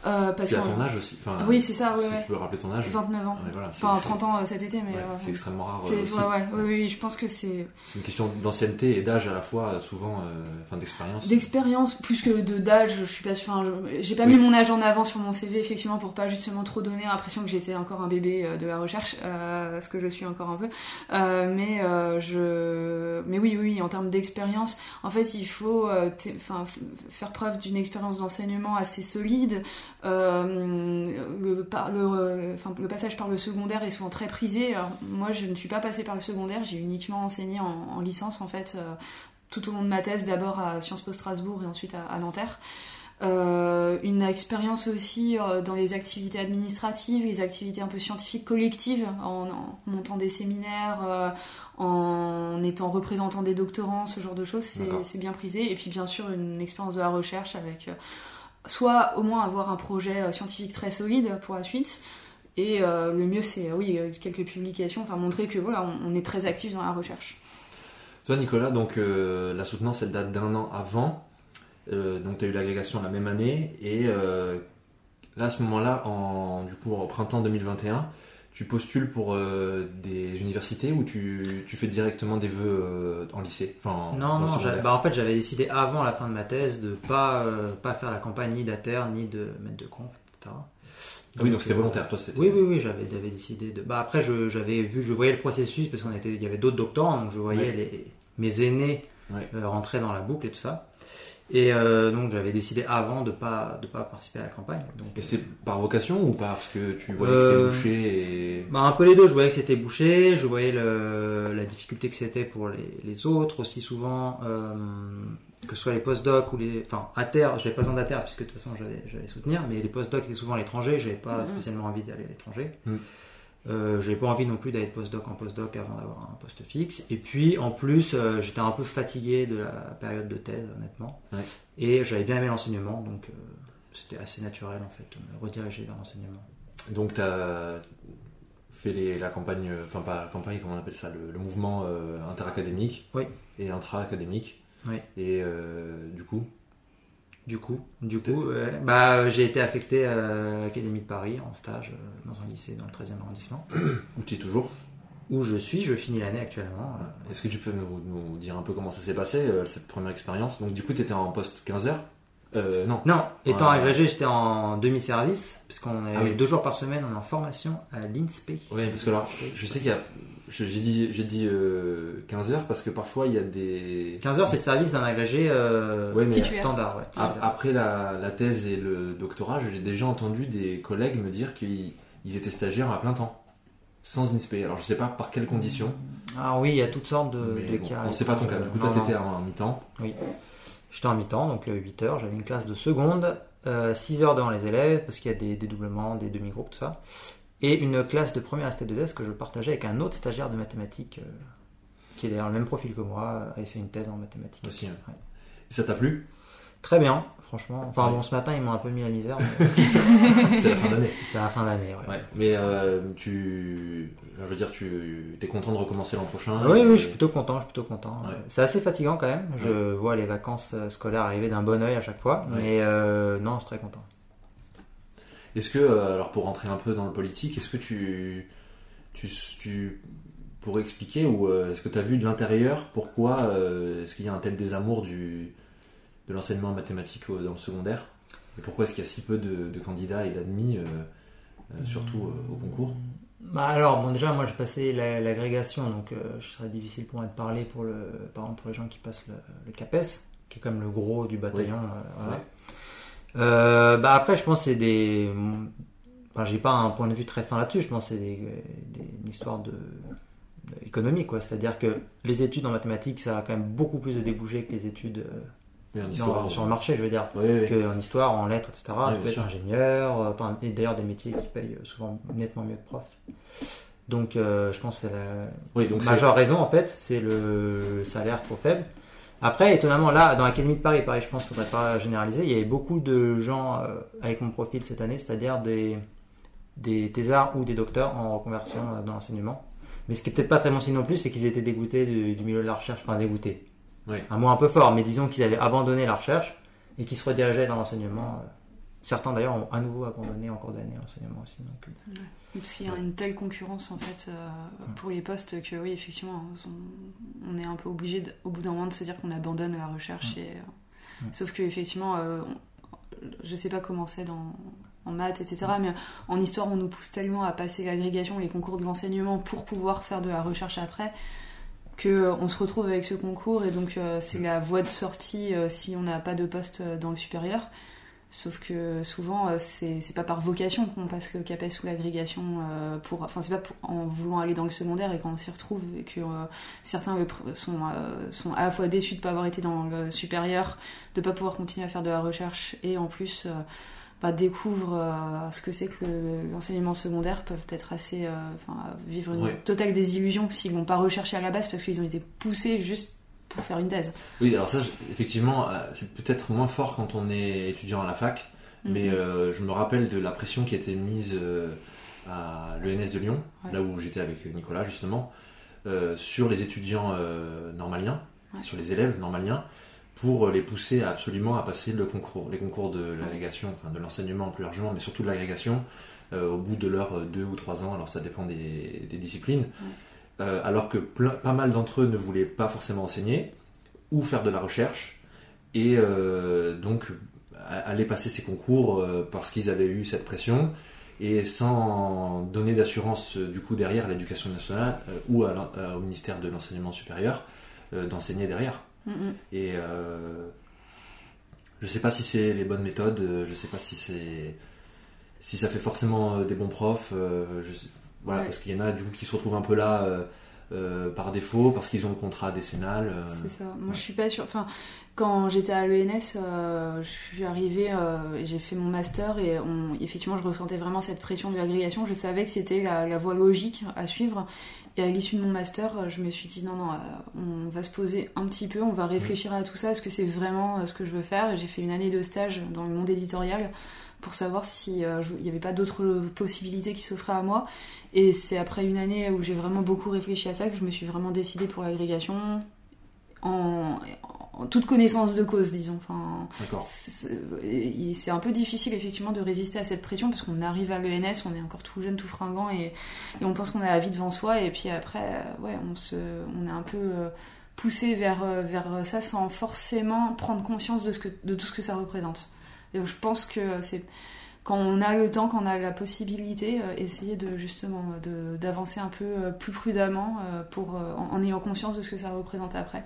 Euh, parce Tu as ton âge aussi. Enfin, Oui, c'est ça, ouais, si ouais. tu peux rappeler ton âge. 29 ans. Ouais, voilà, c'est- Enfin, c'est- 30 ans euh, cet été, mais. euh, c'est extrêmement rare. c'est- euh, aussi. oui, oui, je pense que c'est C'est une question d'ancienneté et d'âge à la fois, souvent, euh, enfin d'expérience. d'expérience plus que d'âge. Je suis pas, enfin, j'ai pas Oui. mis mon âge en avant sur mon CV effectivement pour pas justement trop donner l'impression que j'étais encore un bébé de la recherche, euh, ce que je suis encore un peu. Mais je, mais oui, oui, en termes d'expérience, en fait, il faut, enfin, faire preuve d'une expérience d'enseignement assez solide. Euh, le, par- le, euh, le passage par le secondaire est souvent très prisé. Alors, moi, je ne suis pas passée par le secondaire, j'ai uniquement enseigné en, en licence en fait. euh, tout au long de ma thèse, d'abord à Sciences Po Strasbourg et ensuite à, à Nanterre. Euh, une expérience aussi euh, dans les activités administratives, les activités un peu scientifiques collectives, en, en montant des séminaires, euh, en étant représentant des doctorants, ce genre de choses, c'est bien prisé. Et puis bien sûr une expérience de la recherche avec soit au moins avoir un projet euh, scientifique très solide pour la suite. Et euh, le mieux, c'est euh, oui, quelques publications, enfin montrer que voilà, on, est très actif dans la recherche. Toi, Nicolas, donc la soutenance, elle date d'un an avant. Donc, tu as eu l'agrégation la même année. Et là, à ce moment-là, en, du coup, au printemps 2021, tu postules pour euh, des universités ou tu, tu fais directement des vœux euh, en lycée? Enfin, Non, non, bah, en fait j'avais décidé avant la fin de ma thèse de pas, euh, pas faire la campagne ni d'ATER ni de maître de conf, etc. Ah Oui, donc c'était volontaire, toi, c'était. Oui, oui, oui, j'avais, j'avais décidé de. Bah après, j'avais vu, je voyais le processus parce qu'on était, il y avait d'autres doctorants, donc je voyais Ouais. les, mes aînés Ouais. rentrer dans la boucle et tout ça. Et euh, donc j'avais décidé avant de pas, de pas participer à la campagne. Donc, Et c'est par vocation ou parce que tu voyais Euh, que c'était bouché et... Bah, un peu les deux, je voyais que c'était bouché, je voyais le, la difficulté que c'était pour les, les autres, aussi souvent, euh, que ce soit les postdocs ou les. Enfin, à terre, j'avais pas besoin d'ATER, puisque de toute façon j'allais, j'allais soutenir, mais les postdocs étaient souvent à l'étranger, j'avais pas Mhm. spécialement envie d'aller à l'étranger. Mhm. Euh, j'avais pas envie non plus d'aller de postdoc en postdoc avant d'avoir un poste fixe. Et puis, en plus, euh, j'étais un peu fatigué de la période de thèse, honnêtement. Ouais. Et j'avais bien aimé l'enseignement, donc euh, c'était assez naturel en fait de me rediriger vers l'enseignement. Donc, tu as fait les- la campagne, euh, enfin pas la campagne, comment on appelle ça, le, le mouvement interacadémique Oui. et intra-académique. Oui. Et du coup, Du coup, du coup, ouais, bah, j'ai été affecté à l'Académie de Paris en stage euh, dans un lycée dans le 13e arrondissement. où tu es toujours? Où je suis, je finis l'année actuellement. Est-ce que tu peux nous, nous dire un peu comment ça s'est passé, euh, cette première expérience? Donc, du coup, tu étais en poste 15 heures? Euh, Non. Non, étant agrégé, j'étais en demi-service, parce qu'on est Ah oui. deux jours par semaine, on est en formation à l'INSPE. Oui, parce que alors, je sais qu'il y a. J'ai dit, j'ai dit euh, 15 heures parce que parfois il y a des. 15 heures, c'est le service d'un agrégé euh, Ouais, mais standard. Ouais, après la, la thèse et le doctorat, j'ai déjà entendu des collègues me dire qu'ils ils étaient stagiaires à plein temps, sans INSPE. Alors je sais pas par quelles conditions, Ah oui, il y a toutes sortes de, mais de bon, cas. on sait pas ton cas. Du coup, toi, t'étais en mi-temps. J'étais en mi-temps, donc 8 heures. J'avais une classe de seconde, 6 heures devant les élèves, parce qu'il y a des dédoublements, des demi-groupes, tout ça. Et une classe de première ST2S que je partageais avec un autre stagiaire de mathématiques, euh, qui est d'ailleurs le même profil que moi, avait fait une thèse en mathématiques. Aussi, hein. Ouais. Ça t'a plu? Très bien, franchement. Enfin Ouais. bon, ce matin, ils m'ont un peu mis la misère, mais C'est la fin d'année. c'est la fin d'année. Ouais. Ouais. Mais euh, tu, je veux dire, tu es content de recommencer l'an prochain. Oui, et- oui, je suis plutôt content, je suis plutôt content. C'est assez fatigant quand même. Je vois les vacances euh, scolaires arriver d'un bon oeil à chaque fois, mais euh, non, je suis très content. Est-ce que, euh, alors pour rentrer un peu dans le politique, est-ce que tu, tu, tu pourrais expliquer ou euh, est-ce que tu as vu de l'intérieur pourquoi euh, est-ce qu'il y a un tel désamour du, de l'enseignement en mathématiques dans le secondaire Et pourquoi est-ce qu'il y a si peu de, de candidats et d'admis, surtout au concours? Bah alors, bon, déjà, moi, j'ai passé la- l'agrégation, donc euh, ce serait difficile pour moi de parler pour le, par exemple, pour les gens qui passent le, le CAPES, qui est comme le gros du bataillon. euh, voilà. Ouais. Euh, bah après, je pense que c'est des. Enfin, j'ai pas un point de vue très fin là-dessus. Je pense que c'est des, des- une histoire de, de économique, quoi. C'est-à-dire que les études en mathématiques, ça a quand même beaucoup plus de débouchés que les études euh, Oui, dans- sur le marché, je veux dire. Oui, oui, oui. En histoire, en lettres, etc. Ouais, tu peux être ingénieur, euh, enfin, et d'ailleurs des métiers qui payent souvent nettement mieux que prof. Donc je pense que c'est la Oui, majeure raison en fait, c'est le salaire trop faible. Après, étonnamment, là, dans l'Académie de Paris, pareil, je pense qu'il ne faudrait pas généraliser, il y avait beaucoup de gens euh, avec mon profil cette année, c'est-à-dire des, des thésards ou des docteurs en reconversion euh, dans l'enseignement. Mais ce qui est peut-être pas très bon signe non plus, c'est qu'ils étaient dégoûtés du, du milieu de la recherche, enfin dégoûtés. Oui. Un mot un peu fort, mais disons qu'ils avaient abandonné la recherche et qu'ils se redirigeaient dans l'enseignement. euh. Certains d'ailleurs ont à nouveau abandonné en cours d'année l'enseignement aussi. Donc, Parce qu'il y a une telle concurrence en fait euh, pour les postes que oui effectivement on, on est un peu obligé au bout d'un moment de se dire qu'on abandonne la recherche et euh, sauf que effectivement euh, on- je sais pas comment c'est dans en maths etc mais en histoire on nous pousse tellement à passer l'agrégation les concours de l'enseignement pour pouvoir faire de la recherche après que euh, on se retrouve avec ce concours et donc c'est la voie de sortie si on n'a pas de poste dans le supérieur Sauf que souvent, euh, c'est c'est pas par vocation qu'on passe le CAPES ou l'agrégation euh, pour. Enfin, c'est pas pour- en voulant aller dans le secondaire et quand on s'y retrouve et que euh, certains sont, euh, sont à la fois déçus de pas avoir été dans le supérieur, de pas pouvoir continuer à faire de la recherche et en plus bah, découvrent ce que c'est que le- l'enseignement secondaire, peuvent être assez. vivre une Ouais. totale désillusion s'ils vont pas rechercher à la base parce qu'ils ont été poussés juste pour faire une thèse. Oui, alors ça, effectivement, euh, c'est peut-être moins fort quand on est étudiant à la fac, mais Mhm. euh, je me rappelle de la pression qui été mise euh, à l'ENS de Lyon, Ouais. là où j'étais avec Nicolas justement, euh, sur les étudiants euh, normaliens, Ouais. sur les élèves normaliens, pour les pousser à absolument à passer le concours, les concours de l'agrégation, enfin de l'enseignement plus largement, mais surtout de l'agrégation, au bout de leurs deux ou trois ans, alors ça dépend des, des disciplines, Euh, alors que plein- pas mal d'entre eux ne voulaient pas forcément enseigner ou faire de la recherche, et euh, donc aller passer ces concours euh, parce qu'ils avaient eu cette pression et sans donner d'assurance du coup derrière à l'éducation nationale ou à au ministère de l'enseignement supérieur d'enseigner derrière. Mhm. Et je sais pas si c'est les bonnes méthodes, je sais pas si c'est si ça fait forcément des bons profs. je voilà, Ouais. parce qu'il y en a du coup qui se retrouvent un peu là euh, euh, par défaut parce qu'ils ont le contrat décennal. euh, C'est ça. Moi, ouais. je suis pas sûre. Enfin, quand j'étais à l'ENS, euh, je suis arrivée, j'ai fait mon master et on, effectivement, je ressentais vraiment cette pression de l'agrégation. Je savais que c'était la, la voie logique à suivre. Et à l'issue de mon master, je me suis dit non, non, on va se poser un petit peu, on va réfléchir à tout ça. Est-ce que c'est vraiment ce que je veux faire? J'ai fait une année de stage dans le monde éditorial pour savoir si euh, n'y avait pas d'autres possibilités qui s'offraient à moi. Et c'est après une année où j'ai vraiment beaucoup réfléchi à ça que je me suis vraiment décidée pour l'agrégation en, en toute connaissance de cause, disons. Enfin, c'est un peu difficile effectivement de résister à cette pression parce qu'on arrive à l'ENS, on est encore tout jeune, tout fringant et, et on pense qu'on a la vie devant soi et puis après, euh, ouais, on se, on est un peu euh, poussé vers vers ça sans forcément prendre conscience de ce que de tout ce que ça représente. Je pense que c'est quand on a le temps, quand on a la possibilité, euh, essayer de justement euh, d'avancer un peu euh, plus prudemment pour en, en ayant conscience de ce que ça représente après.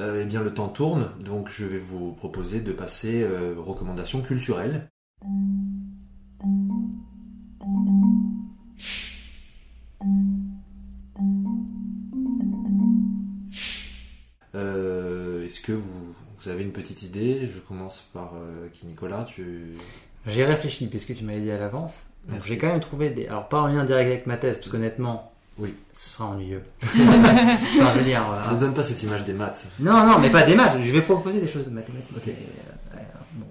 Eh bien, le temps tourne, donc je vais vous proposer de passer aux recommandations culturelles. Est-ce que vous, vous avez une petite idée Je commence par euh, qui Nicolas tu... J'ai réfléchi puisque tu m'avais dit à l'avance. Donc j'ai quand même trouvé des. Alors pas en lien direct avec ma thèse, parce qu'honnêtement, Oui. ce sera ennuyeux. enfin, je veux dire, voilà. Ne donne pas cette image des maths. Non, non, mais pas des maths. Je vais proposer des choses de mathématiques. Euh, bon.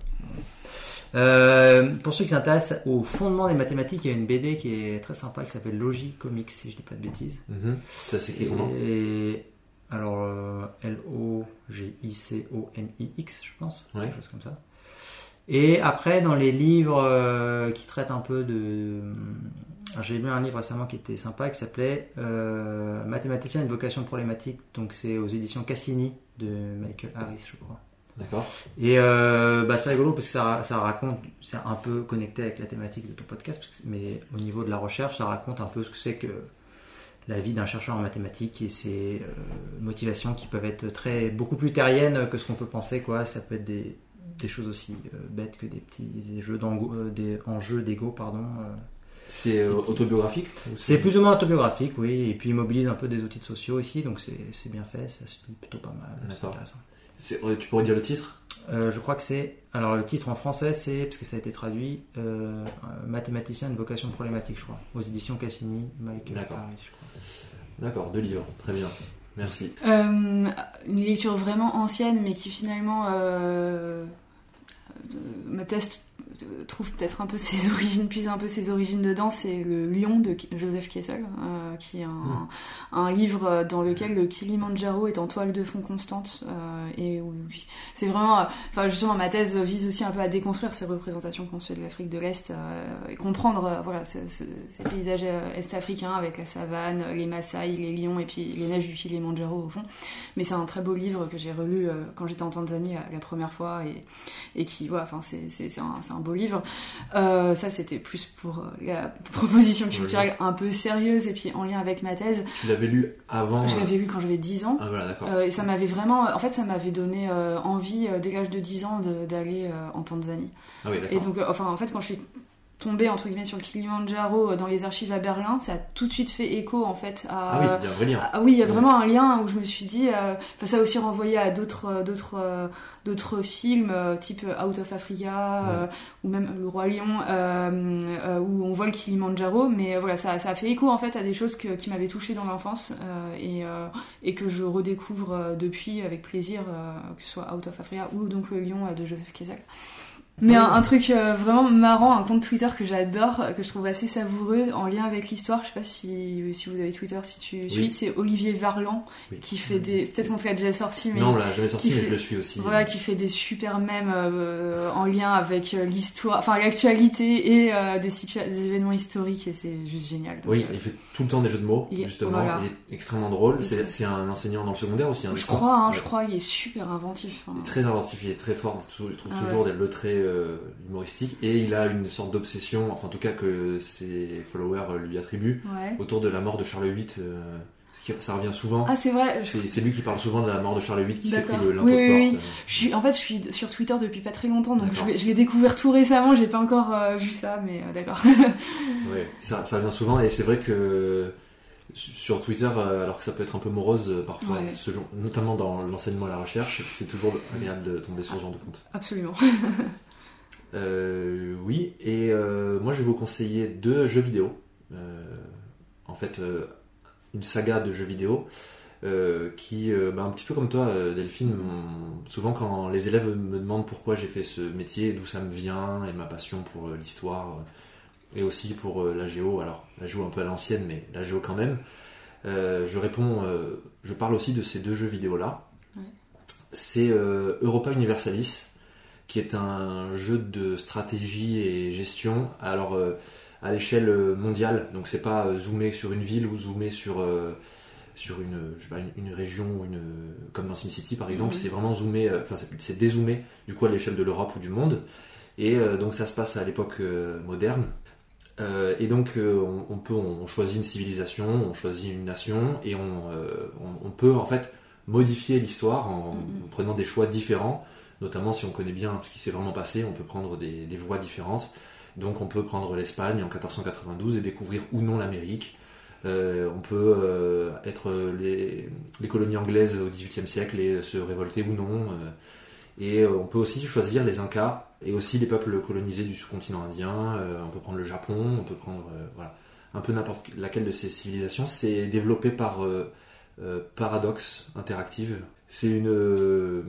Euh, pour ceux qui s'intéressent au fondement des mathématiques, il y a une BD qui est très sympa qui s'appelle Logic Comics, si je dis pas de bêtises. Mhm. Ça s'écrit comment? Et alors euh, L-O-G-I-C-O-M-I-X, je pense, Ouais. quelque chose comme ça. Et après, dans les livres euh, qui traitent un peu de. alors, J'ai lu un livre récemment qui était sympa qui s'appelait euh, Mathématicien, une vocation problématique. Donc, c'est aux éditions Cassini de Michael Harris, je crois. D'accord. Et euh, bah, c'est rigolo parce que ça, ça raconte, c'est un peu connecté avec la thématique de ton podcast, mais au niveau de la recherche, ça raconte un peu ce que c'est que la vie d'un chercheur en mathématiques et ses euh, motivations qui peuvent être très beaucoup plus terriennes que ce qu'on peut penser. Quoi. Ça peut être des, des choses aussi euh, bêtes que des petits des jeux euh, des enjeux d'ego. Pardon. C'est euh, autobiographique C'est plus ou moins autobiographique, oui, et puis il mobilise un peu des outils de sociaux ici, donc c'est c'est bien fait, ça se lit plutôt pas mal. D'accord. Tu pourrais dire le titre? Euh, je crois que c'est. Alors, le titre en français, c'est. Parce que ça a été traduit. euh, mathématicien, une vocation problématique, je crois. Aux éditions Cassini, Michael D'accord. Harris, je crois. D'accord, deux livres. Très bien. Merci. Euh, une lecture vraiment ancienne, mais qui finalement, euh, thèse euh, trouve peut-être un peu ses origines, puise un peu ses origines dedans, c'est le Lion de Joseph Kessel, euh, qui est un, un livre dans lequel le Kilimandjaro est en toile de fond constante, euh, et où c'est vraiment, enfin justement ma thèse vise aussi un peu à déconstruire ces représentations qu'on se fait de l'Afrique de l'Est euh, et comprendre, voilà, ce- ce- ces paysages est-africains avec la savane, les Maasai, les lions et puis les neiges du Kilimandjaro au fond. Mais c'est un très beau livre que j'ai relu quand j'étais en Tanzanie la première fois et, et qui, voilà, enfin, c'est un, c'est un beau livre. Euh, ça, c'était plus pour euh, la proposition culturelle un peu sérieuse et puis en lien avec ma thèse. Tu l'avais lu avant Je euh, l'avais lu quand j'avais 10 ans. Ah voilà, d'accord. Euh, et ça m'avait vraiment, en fait, ça m'avait donné euh, envie euh, dès l'âge de 10 ans d'aller euh, en Tanzanie. Ah oui, Et d'accord. donc, euh, enfin, en fait, quand je suis tombée entre guillemets sur le Kilimandjaro euh, dans les archives à Berlin, ça a tout de suite fait écho en fait à. Ah oui, il y a un vrai lien. Ah oui, il y a vraiment un lien où je me suis dit. euh, Enfin, ça a aussi renvoyé à d'autres, euh, d'autres, euh, d'autres films type Out of Africa euh, ou même Le Roi Lion euh, où on voit le Kilimandjaro. Mais voilà, ça, ça a fait écho en fait à des choses que- qui m'avaient touchée dans l'enfance euh, et, euh, et que je redécouvre depuis avec plaisir, euh, que ce soit Out of Africa ou donc Le Lion de Joseph Kessel. Mais un, un truc euh, vraiment marrant, un compte Twitter que j'adore, que je trouve assez savoureux en lien avec l'histoire. Je sais pas si, si vous avez Twitter, si tu suis, c'est Olivier Varlan Oui. qui fait des. Peut-être qu'on te l'a déjà sorti, mais Non, on l'a jamais sorti, mais je le suis aussi. voilà, qui fait des super mèmes euh, en lien avec euh, l'histoire, enfin l'actualité et euh, des, événements historiques et c'est juste génial. Donc, Oui, il fait tout le temps des jeux de mots, Il justement. voilà. Il est extrêmement drôle. C'est très- c'est un enseignant dans le secondaire aussi. Hein, je je crois. hein, je crois, il est super inventif. hein. Il est très inventif, il est très fort. Je trouve Ah toujours ouais. des le traits euh, humoristiques. Et il a une sorte d'obsession, enfin en tout cas que ses followers lui attribuent, Ouais. autour de la mort de Charles VIII. euh, ça revient souvent. Ah, c'est vrai. C'est lui qui parle souvent de la mort de Charles VIII qui s'est pris le linteau Oui, oui, oui. porte. Je suis, en fait, je suis sur Twitter depuis pas très longtemps, donc je l'ai- je l'ai découvert tout récemment. J'ai pas encore euh, vu ça, mais euh, d'accord. Ouais, ça, ça revient souvent et c'est vrai que su- sur Twitter, alors que ça peut être un peu morose parfois, Ouais. selon, notamment dans l'enseignement et la recherche, c'est toujours agréable de tomber sur ce genre de compte. Absolument. Euh, oui, et euh, moi je vais vous conseiller deux jeux vidéo. Euh, en fait, une saga de jeux vidéo qui, bah, un petit peu comme toi, Delphine, souvent quand les élèves me demandent pourquoi j'ai fait ce métier, d'où ça me vient, et ma passion pour l'histoire, et aussi pour la géo, alors la géo un peu à l'ancienne, mais la géo quand même, je réponds, je parle aussi de ces deux jeux vidéo-là. Ouais. c'est Europa Universalis, qui est un jeu de stratégie et gestion. Alors euh, à l'échelle mondiale, donc c'est pas euh, zoomé sur une ville ou zoomé sur euh, sur une, je sais pas, une, une région une comme dans SimCity par exemple, Mhm. c'est vraiment zoomé, euh, enfin c'est- dézoomé du coup à l'échelle de l'Europe ou du monde. Et euh, donc ça se passe à l'époque euh, moderne. Euh, et donc euh, on, on peut, on choisit une civilisation, on choisit une nation et on, euh, on, on peut en fait modifier l'histoire en, Mhm. en prenant des choix différents. Notamment si on connaît bien ce qui s'est vraiment passé, on peut prendre des, voies différentes. Donc on peut prendre l'Espagne en 1492 et découvrir ou non l'Amérique. Euh, on peut euh, être les, colonies anglaises au XVIIIe siècle et se révolter ou non. euh, et on peut aussi choisir les Incas et aussi les peuples colonisés du sous-continent indien. on peut prendre le Japon, on peut prendre un peu n'importe laquelle de ces civilisations. C'est développé par Paradox Interactive. C'est une, euh,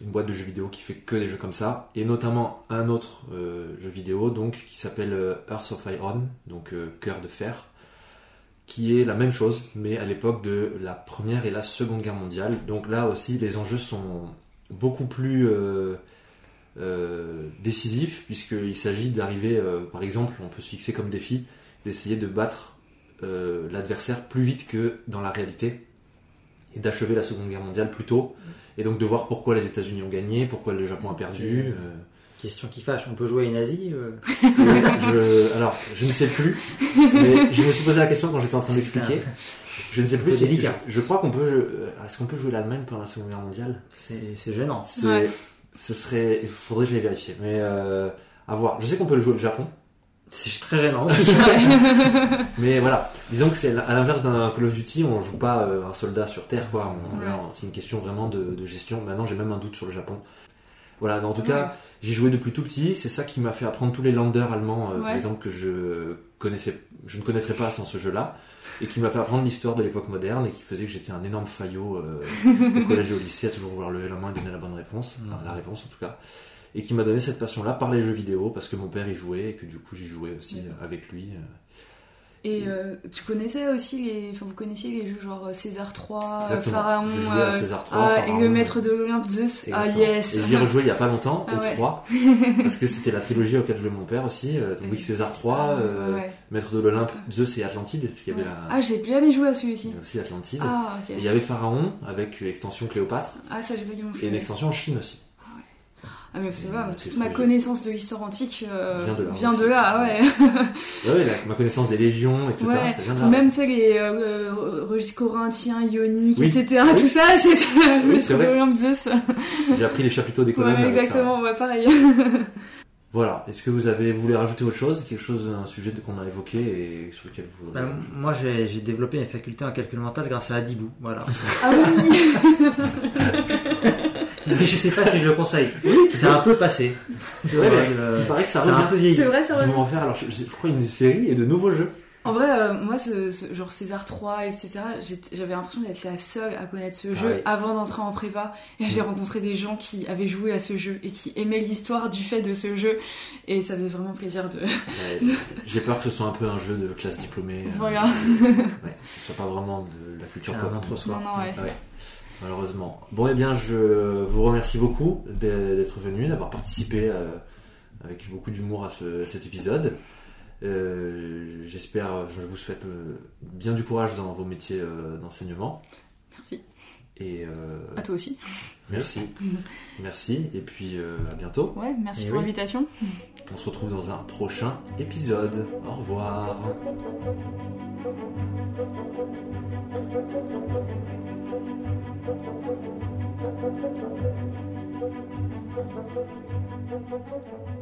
une boîte de jeux vidéo qui fait que des jeux comme ça, et notamment un autre euh, jeu vidéo qui s'appelle euh, Earth of Iron, donc cœur de fer, qui est la même chose, mais à l'époque de la première et la seconde guerre mondiale. Donc là aussi, les enjeux sont beaucoup plus décisifs, puisqu'il s'agit d'arriver, par exemple, on peut se fixer comme défi d'essayer de battre l'adversaire plus vite que dans la réalité, et d'achever la seconde guerre mondiale plus tôt, et donc de voir pourquoi les États-Unis ont gagné, pourquoi le Japon a perdu. euh, Question qui fâche, on peut jouer à une Asie euh, je, alors, je ne sais plus, mais je me suis posé la question quand j'étais en train d'expliquer. Je ne sais plus peu si. Je, délicat. je crois qu'on peut. euh, Est-ce qu'on peut jouer l'Allemagne pendant la Seconde Guerre mondiale? C'est c'est gênant. C'est- Ouais. Ce serait. Il faudrait que je les vérifie. Mais euh, à voir. Je sais qu'on peut le jouer au Japon. C'est très gênant aussi. Mais voilà. Disons que c'est à l'inverse d'un Call of Duty, on joue pas euh, un soldat sur Terre, quoi. Ouais. C'est une question vraiment de, de gestion. Maintenant, j'ai même un doute sur le Japon. Voilà. mais en tout cas. J'y jouais depuis tout petit, c'est ça qui m'a fait apprendre tous les landers allemands, euh, par exemple, que je connaissais, je ne connaîtrais pas sans ce jeu-là, et qui m'a fait apprendre l'histoire de l'époque moderne, et qui faisait que j'étais un énorme faillot euh, au collège et au lycée à toujours vouloir lever la main et donner la bonne réponse, enfin, la réponse en tout cas, et qui m'a donné cette passion-là par les jeux vidéo, parce que mon père y jouait, et que du coup j'y jouais aussi euh, avec lui. euh. Et euh, tu connaissais aussi les. Enfin, vous connaissiez les jeux genre euh, César 3, Exactement. Pharaon. À euh, César 3, ah, et le maître de l'Olympe Zeus. Ah, yes! Et j'y ai rejoué il y a pas longtemps, Ah au ouais. 3, parce que c'était la trilogie auquel jouait mon père aussi, euh, donc oui, César 3, Ah, euh, ouais. Maître de l'Olympe, Zeus et Atlantide, parce qu'il y avait la... Ah, j'ai jamais joué à il celui-ci. y aussi Atlantide. Ah, Et ok. il y avait Pharaon avec l'extension Cléopâtre Ah, ça, j'ai pas dû m'en et une extension en Chine aussi. Ah, mais c'est vrai, toute ma que j'ai- connaissance de l'histoire antique euh, Vient de là vient de là, ah ouais. Ouais, ouais, la- ma connaissance des légions, etc. Ouais. Ça vient de là. Même, tu sais, les euh, euh, registres corinthiens, ioniques, Oui. etc. Oui. Tout ça, le Oui, c'est de Zeus. J'ai appris les chapiteaux des colonnes Ouais, avec ça. exactement, ouais, pareil. Voilà. Est-ce que vous avez voulez rajouter autre chose, quelque chose, un sujet qu'on a évoqué et sur lequel vous. Bah, moi, j'ai j'ai développé mes facultés en calcul mental grâce à Adibou. Voilà. Ah oui! Mais je sais pas si je le conseille. C'est un peu passé. Ouais, mais Euh, il paraît que ça c'est un revient. peu vieilli. C'est vrai, ça Ils revient. vont en faire alors je, je crois une série et de nouveaux jeux. En vrai, euh, moi, ce, ce- genre César 3, etc., j'avais l'impression d'être la seule à connaître ce jeu oui. avant d'entrer en prépa. Et j'ai Mm. rencontré des gens qui avaient joué à ce jeu et qui aimaient l'histoire du fait de ce jeu. Et ça faisait vraiment plaisir de. Ouais, J'ai peur que ce soit un peu un jeu de classe diplômée. euh, Voilà. Ouais, que ce soit pas vraiment de la culture C'est pop. un entre-soi. Non, non, ouais. Ouais, malheureusement. Bon, eh bien, je vous remercie beaucoup d'être venu, d'avoir participé euh, avec beaucoup d'humour à, ce- à cet épisode. Euh, J'espère, je vous souhaite euh, bien du courage dans vos métiers euh, d'enseignement. Merci. Et euh, À toi aussi. merci. Merci. Et puis euh, à bientôt. Ouais, merci Et pour oui. l'invitation. On se retrouve dans un prochain épisode. Au revoir. Thank you.